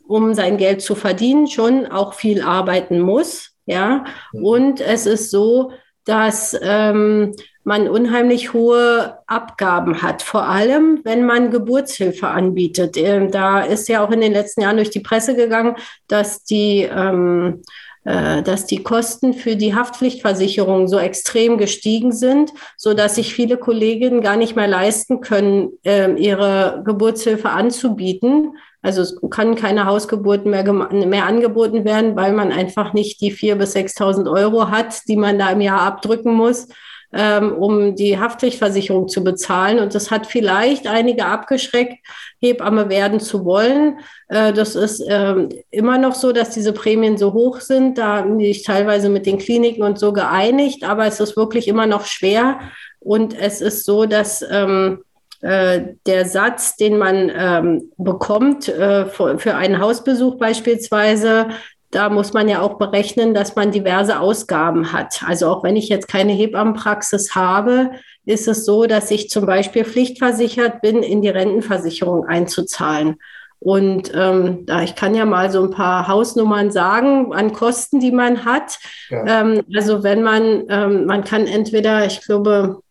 um sein Geld zu verdienen, schon auch viel arbeiten muss. Ja, und es ist so, dass ähm, man unheimlich hohe Abgaben hat, vor allem wenn man Geburtshilfe anbietet. Ähm, da ist ja auch in den letzten Jahren durch die Presse gegangen, dass die ähm, äh, dass die Kosten für die Haftpflichtversicherung so extrem gestiegen sind, so dass sich viele Kolleginnen gar nicht mehr leisten können, ähm, ihre Geburtshilfe anzubieten. Also es kann keine Hausgeburten mehr, mehr angeboten werden, weil man einfach nicht die 4.000 bis 6.000 Euro hat, die man da im Jahr abdrücken muss ähm, um die Haftpflichtversicherung zu bezahlen. Und das hat vielleicht einige abgeschreckt, Hebamme werden zu wollen. Äh, das ist ähm, immer noch so, dass diese Prämien so hoch sind. Da bin ich teilweise mit den Kliniken und so geeinigt, aber es ist wirklich immer noch schwer. Und es ist so, dass ähm, äh, der Satz, den man ähm, bekommt äh, für, für einen Hausbesuch beispielsweise, da muss man ja auch berechnen, dass man diverse Ausgaben hat. Also auch wenn ich jetzt keine Hebammenpraxis habe, ist es so, dass ich zum Beispiel pflichtversichert bin, in die Rentenversicherung einzuzahlen. Und ähm, da ich kann ja mal so ein paar Hausnummern sagen an Kosten, die man hat. Ja. Ähm, also wenn man, ähm, man kann entweder, ich glaube,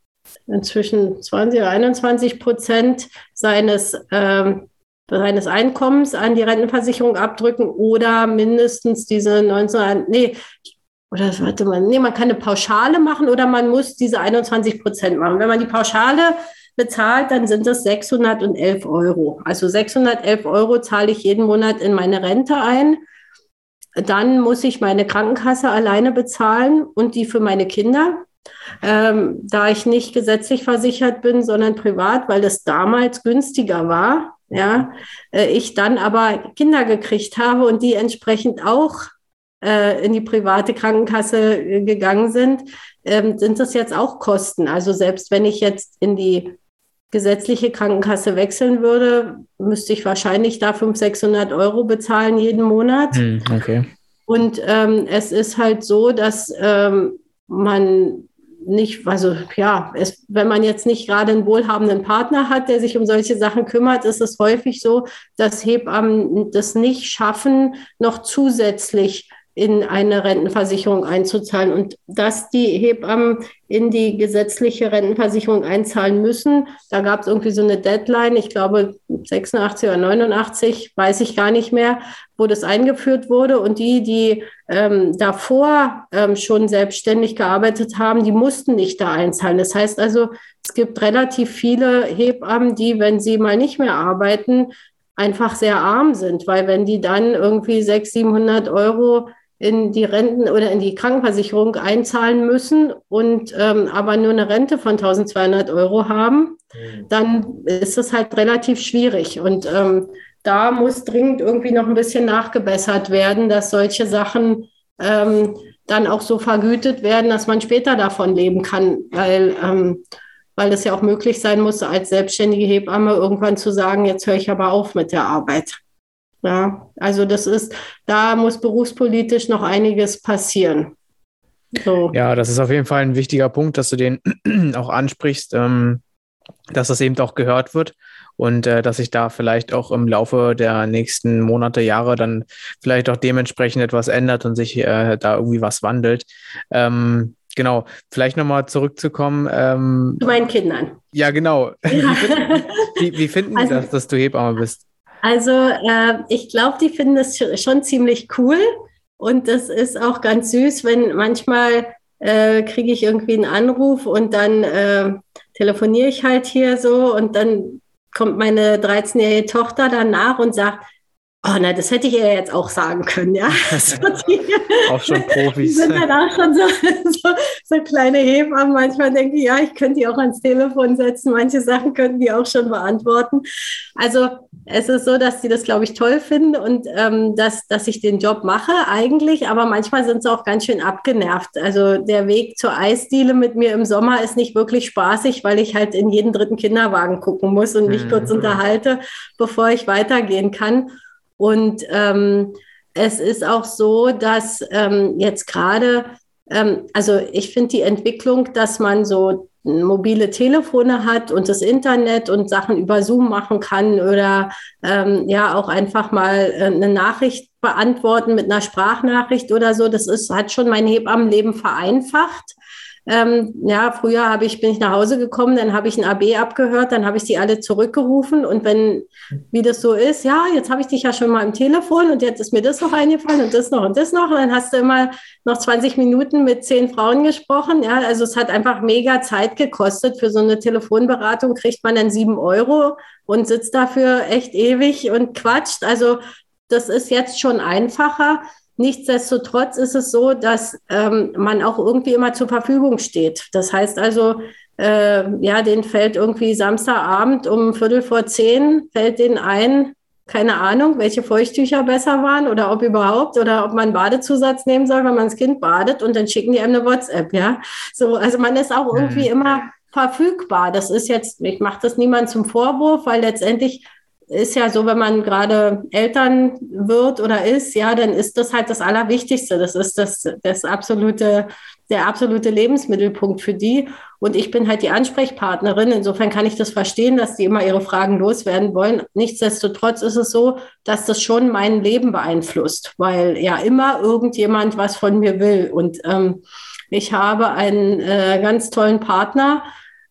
inzwischen 20 oder 21 Prozent seines ähm, seines Einkommens an die Rentenversicherung abdrücken oder mindestens diese 19, nee, oder warte mal, nee, man kann eine Pauschale machen oder man muss diese 21 Prozent machen. Wenn man die Pauschale bezahlt, dann sind das 611 Euro. Also 611 Euro zahle ich jeden Monat in meine Rente ein. Dann muss ich meine Krankenkasse alleine bezahlen und die für meine Kinder. Ähm, da ich nicht gesetzlich versichert bin, sondern privat, weil das damals günstiger war, ja, äh, ich dann aber Kinder gekriegt habe und die entsprechend auch äh, in die private Krankenkasse äh, gegangen sind, ähm, sind das jetzt auch Kosten. Also selbst wenn ich jetzt in die gesetzliche Krankenkasse wechseln würde, müsste ich wahrscheinlich da 500, 600 Euro bezahlen jeden Monat. Hm, okay. Und ähm, es ist halt so, dass ähm, man nicht, also ja, es, wenn man jetzt nicht gerade einen wohlhabenden Partner hat, der sich um solche Sachen kümmert, ist es häufig so, dass Hebammen das nicht schaffen, noch zusätzlich in eine Rentenversicherung einzuzahlen und dass die Hebammen in die gesetzliche Rentenversicherung einzahlen müssen. Da gab es irgendwie so eine Deadline, ich glaube 86 oder 89, weiß ich gar nicht mehr, wo das eingeführt wurde. Und die, die ähm, davor ähm, schon selbstständig gearbeitet haben, die mussten nicht da einzahlen. Das heißt also, es gibt relativ viele Hebammen, die, wenn sie mal nicht mehr arbeiten, einfach sehr arm sind, weil wenn die dann irgendwie 600, 700 Euro in die Renten oder in die Krankenversicherung einzahlen müssen und ähm, aber nur eine Rente von 1200 Euro haben, mhm. dann ist es halt relativ schwierig. Und ähm, da muss dringend irgendwie noch ein bisschen nachgebessert werden, dass solche Sachen ähm, dann auch so vergütet werden, dass man später davon leben kann, weil, ähm, weil es ja auch möglich sein muss, als selbstständige Hebamme irgendwann zu sagen, jetzt höre ich aber auf mit der Arbeit. Ja, also das ist, da muss berufspolitisch noch einiges passieren. So. Ja, das ist auf jeden Fall ein wichtiger Punkt, dass du den auch ansprichst, ähm, dass das eben auch gehört wird und äh, dass sich da vielleicht auch im Laufe der nächsten Monate, Jahre dann vielleicht auch dementsprechend etwas ändert und sich äh, da irgendwie was wandelt. Ähm, genau, vielleicht nochmal zurückzukommen. Ähm, Zu meinen Kindern. Ja, genau. Wie, wie, wie, finden also, die das, dass du Hebamme bist? Also äh, ich glaube, die finden das schon ziemlich cool. Und das ist auch ganz süß, wenn manchmal äh, kriege ich irgendwie einen Anruf und dann äh, telefoniere ich halt hier so und dann kommt meine 13-jährige Tochter danach und sagt, Oh, na, das hätte ich ihr jetzt auch sagen können, ja. auch schon Profis. Die sind dann auch schon so, so, so, kleine Hebammen. Manchmal denke ich, ja, ich könnte die auch ans Telefon setzen. Manche Sachen könnten die auch schon beantworten. Also es ist so, dass sie das, glaube ich, toll finden und ähm, dass, dass ich den Job mache eigentlich. Aber manchmal sind sie auch ganz schön abgenervt. Also der Weg zur Eisdiele mit mir im Sommer ist nicht wirklich spaßig, weil ich halt in jeden dritten Kinderwagen gucken muss und mich mhm. kurz unterhalte, bevor ich weitergehen kann. Und ähm, es ist auch so, dass ähm, jetzt gerade, ähm, also ich finde die Entwicklung, dass man so mobile Telefone hat und das Internet und Sachen über Zoom machen kann oder ähm, ja auch einfach mal äh, eine Nachricht beantworten mit einer Sprachnachricht oder so. Das ist, hat schon mein Hebammenleben vereinfacht. Ähm, ja, früher habe ich, bin ich nach Hause gekommen, dann habe ich ein AB abgehört, dann habe ich die alle zurückgerufen und wenn, wie das so ist, ja, jetzt habe ich dich ja schon mal im Telefon und jetzt ist mir das noch eingefallen und das noch und das noch und dann hast du immer noch 20 Minuten mit zehn Frauen gesprochen. Ja, also es hat einfach mega Zeit gekostet. Für so eine Telefonberatung kriegt man dann sieben Euro und sitzt dafür echt ewig und quatscht. Also das ist jetzt schon einfacher. Nichtsdestotrotz ist es so, dass ähm, man auch irgendwie immer zur Verfügung steht. Das heißt also, äh, ja, den fällt irgendwie Samstagabend um Viertel vor zehn, fällt den ein, keine Ahnung, welche Feuchttücher besser waren oder ob überhaupt oder ob man Badezusatz nehmen soll, wenn man das Kind badet und dann schicken die einem eine WhatsApp, ja. So, also man ist auch irgendwie mhm. immer verfügbar. Das ist jetzt, ich mache das niemand zum Vorwurf, weil letztendlich ist ja so, wenn man gerade Eltern wird oder ist, ja, dann ist das halt das Allerwichtigste. Das ist das, das absolute, der absolute Lebensmittelpunkt für die. Und ich bin halt die Ansprechpartnerin. Insofern kann ich das verstehen, dass die immer ihre Fragen loswerden wollen. Nichtsdestotrotz ist es so, dass das schon mein Leben beeinflusst, weil ja immer irgendjemand was von mir will. Und ähm, ich habe einen äh, ganz tollen Partner,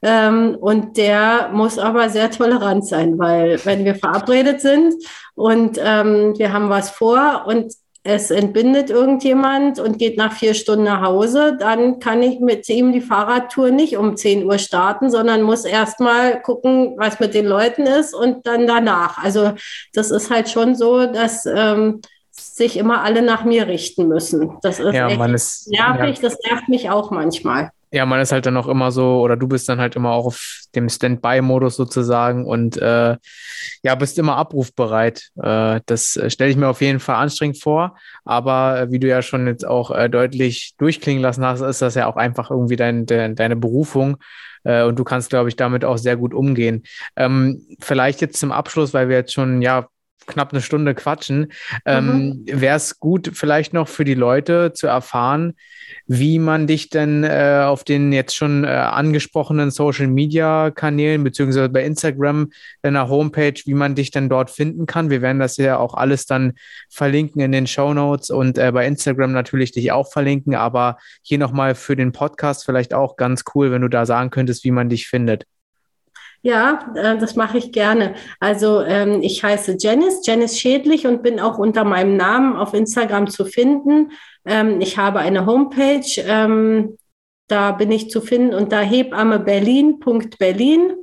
ähm, und der muss aber sehr tolerant sein, weil wenn wir verabredet sind und ähm, wir haben was vor und es entbindet irgendjemand und geht nach vier Stunden nach Hause, dann kann ich mit ihm die Fahrradtour nicht um 10 Uhr starten, sondern muss erst mal gucken, was mit den Leuten ist und dann danach. Also das ist halt schon so, dass ähm, sich immer alle nach mir richten müssen. Das ist ja, echt ist, nervig, ja. das nervt mich auch manchmal. Ja, man ist halt dann auch immer so, oder du bist dann halt immer auch auf dem Standby-Modus sozusagen und äh, ja, bist immer abrufbereit. Äh, das stelle ich mir auf jeden Fall anstrengend vor, aber äh, wie du ja schon jetzt auch äh, deutlich durchklingen lassen hast, ist das ja auch einfach irgendwie dein, de, deine Berufung äh, und du kannst, glaube ich, damit auch sehr gut umgehen. Ähm, vielleicht jetzt zum Abschluss, weil wir jetzt schon ja knapp eine Stunde quatschen, ähm, mhm. wäre es gut, vielleicht noch für die Leute zu erfahren, wie man dich denn äh, auf den jetzt schon äh, angesprochenen Social Media Kanälen, beziehungsweise bei Instagram, deiner Homepage, wie man dich denn dort finden kann. Wir werden das ja auch alles dann verlinken in den Show Notes und äh, bei Instagram natürlich dich auch verlinken, aber hier nochmal für den Podcast vielleicht auch ganz cool, wenn du da sagen könntest, wie man dich findet. Ja, äh, das mache ich gerne. Also ähm, ich heiße Janice, Janice Schädlich und bin auch unter meinem Namen auf Instagram zu finden. Ähm, ich habe eine Homepage, ähm, da bin ich zu finden unter hebammeberlin.berlin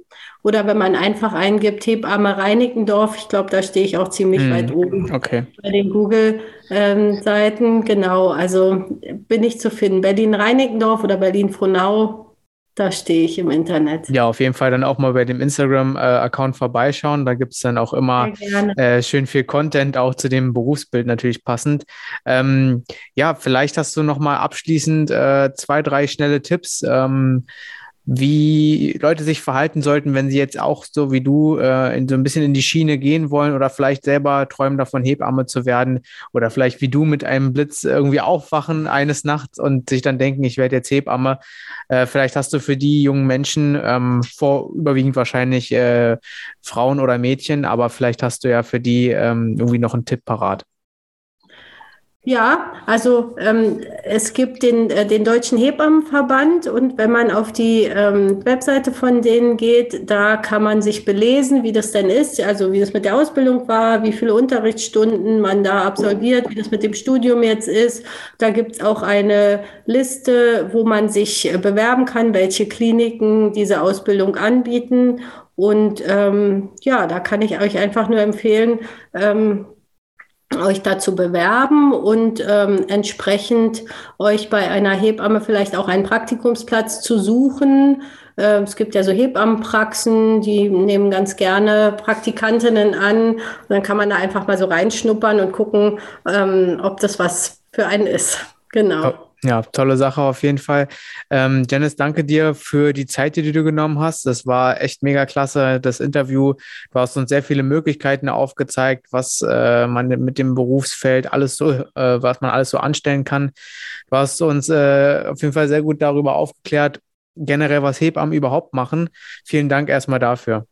oder wenn man einfach eingibt Hebamme Reinickendorf, ich glaube, da stehe ich auch ziemlich hm, weit oben okay. bei den Google-Seiten. Genau, also bin ich zu finden. Berlin Reinickendorf oder Berlin Frohnau da stehe ich im Internet. Ja, auf jeden Fall dann auch mal bei dem Instagram-Account vorbeischauen. Da gibt es dann auch immer äh, schön viel Content, auch zu dem Berufsbild natürlich passend. Ähm, ja, vielleicht hast du noch mal abschließend äh, zwei, drei schnelle Tipps. Ähm, wie Leute sich verhalten sollten, wenn sie jetzt auch so wie du äh, in so ein bisschen in die Schiene gehen wollen oder vielleicht selber träumen davon, Hebamme zu werden oder vielleicht wie du mit einem Blitz irgendwie aufwachen eines Nachts und sich dann denken, ich werde jetzt Hebamme. Äh, vielleicht hast du für die jungen Menschen, ähm, vor überwiegend wahrscheinlich äh, Frauen oder Mädchen, aber vielleicht hast du ja für die ähm, irgendwie noch einen Tipp parat. Ja, also ähm, es gibt den, äh, den Deutschen Hebammenverband und wenn man auf die ähm, Webseite von denen geht, da kann man sich belesen, wie das denn ist, also wie das mit der Ausbildung war, wie viele Unterrichtsstunden man da absolviert, wie das mit dem Studium jetzt ist. Da gibt's auch eine Liste, wo man sich äh, bewerben kann, welche Kliniken diese Ausbildung anbieten. Und ähm, ja, da kann ich euch einfach nur empfehlen, ähm, euch dazu bewerben und ähm, entsprechend euch bei einer Hebamme vielleicht auch einen Praktikumsplatz zu suchen. Äh, es gibt ja so Hebammenpraxen, die nehmen ganz gerne Praktikantinnen an. Und dann kann man da einfach mal so reinschnuppern und gucken, ähm, ob das was für einen ist. Genau. Ja, tolle Sache auf jeden Fall. Ähm, Janice, danke dir für die Zeit, die du genommen hast. Das war echt mega klasse, das Interview. Du hast uns sehr viele Möglichkeiten aufgezeigt, was äh, man mit dem Berufsfeld alles so, äh, was man alles so anstellen kann. Du hast uns äh, auf jeden Fall sehr gut darüber aufgeklärt, generell was Hebammen überhaupt machen. Vielen Dank erstmal dafür.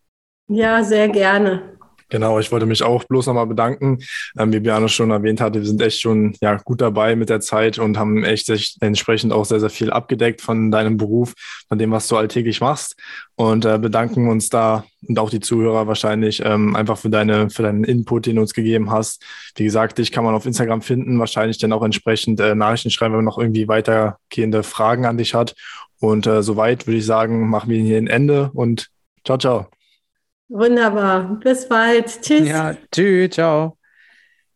Ja, sehr gerne. Genau, ich wollte mich auch bloß nochmal bedanken. Ähm, wie Biane schon erwähnt hatte, wir sind echt schon ja, gut dabei mit der Zeit und haben echt, echt entsprechend auch sehr, sehr viel abgedeckt von deinem Beruf, von dem, was du alltäglich machst und äh, bedanken uns da und auch die Zuhörer wahrscheinlich ähm, einfach für, deine, für deinen Input, den du uns gegeben hast. Wie gesagt, dich kann man auf Instagram finden, wahrscheinlich dann auch entsprechend äh, Nachrichten schreiben, wenn man noch irgendwie weitergehende Fragen an dich hat. Und äh, soweit würde ich sagen, machen wir hier ein Ende und ciao, ciao. Wunderbar. Bis bald. Tschüss. Ja, tschüss. Ciao.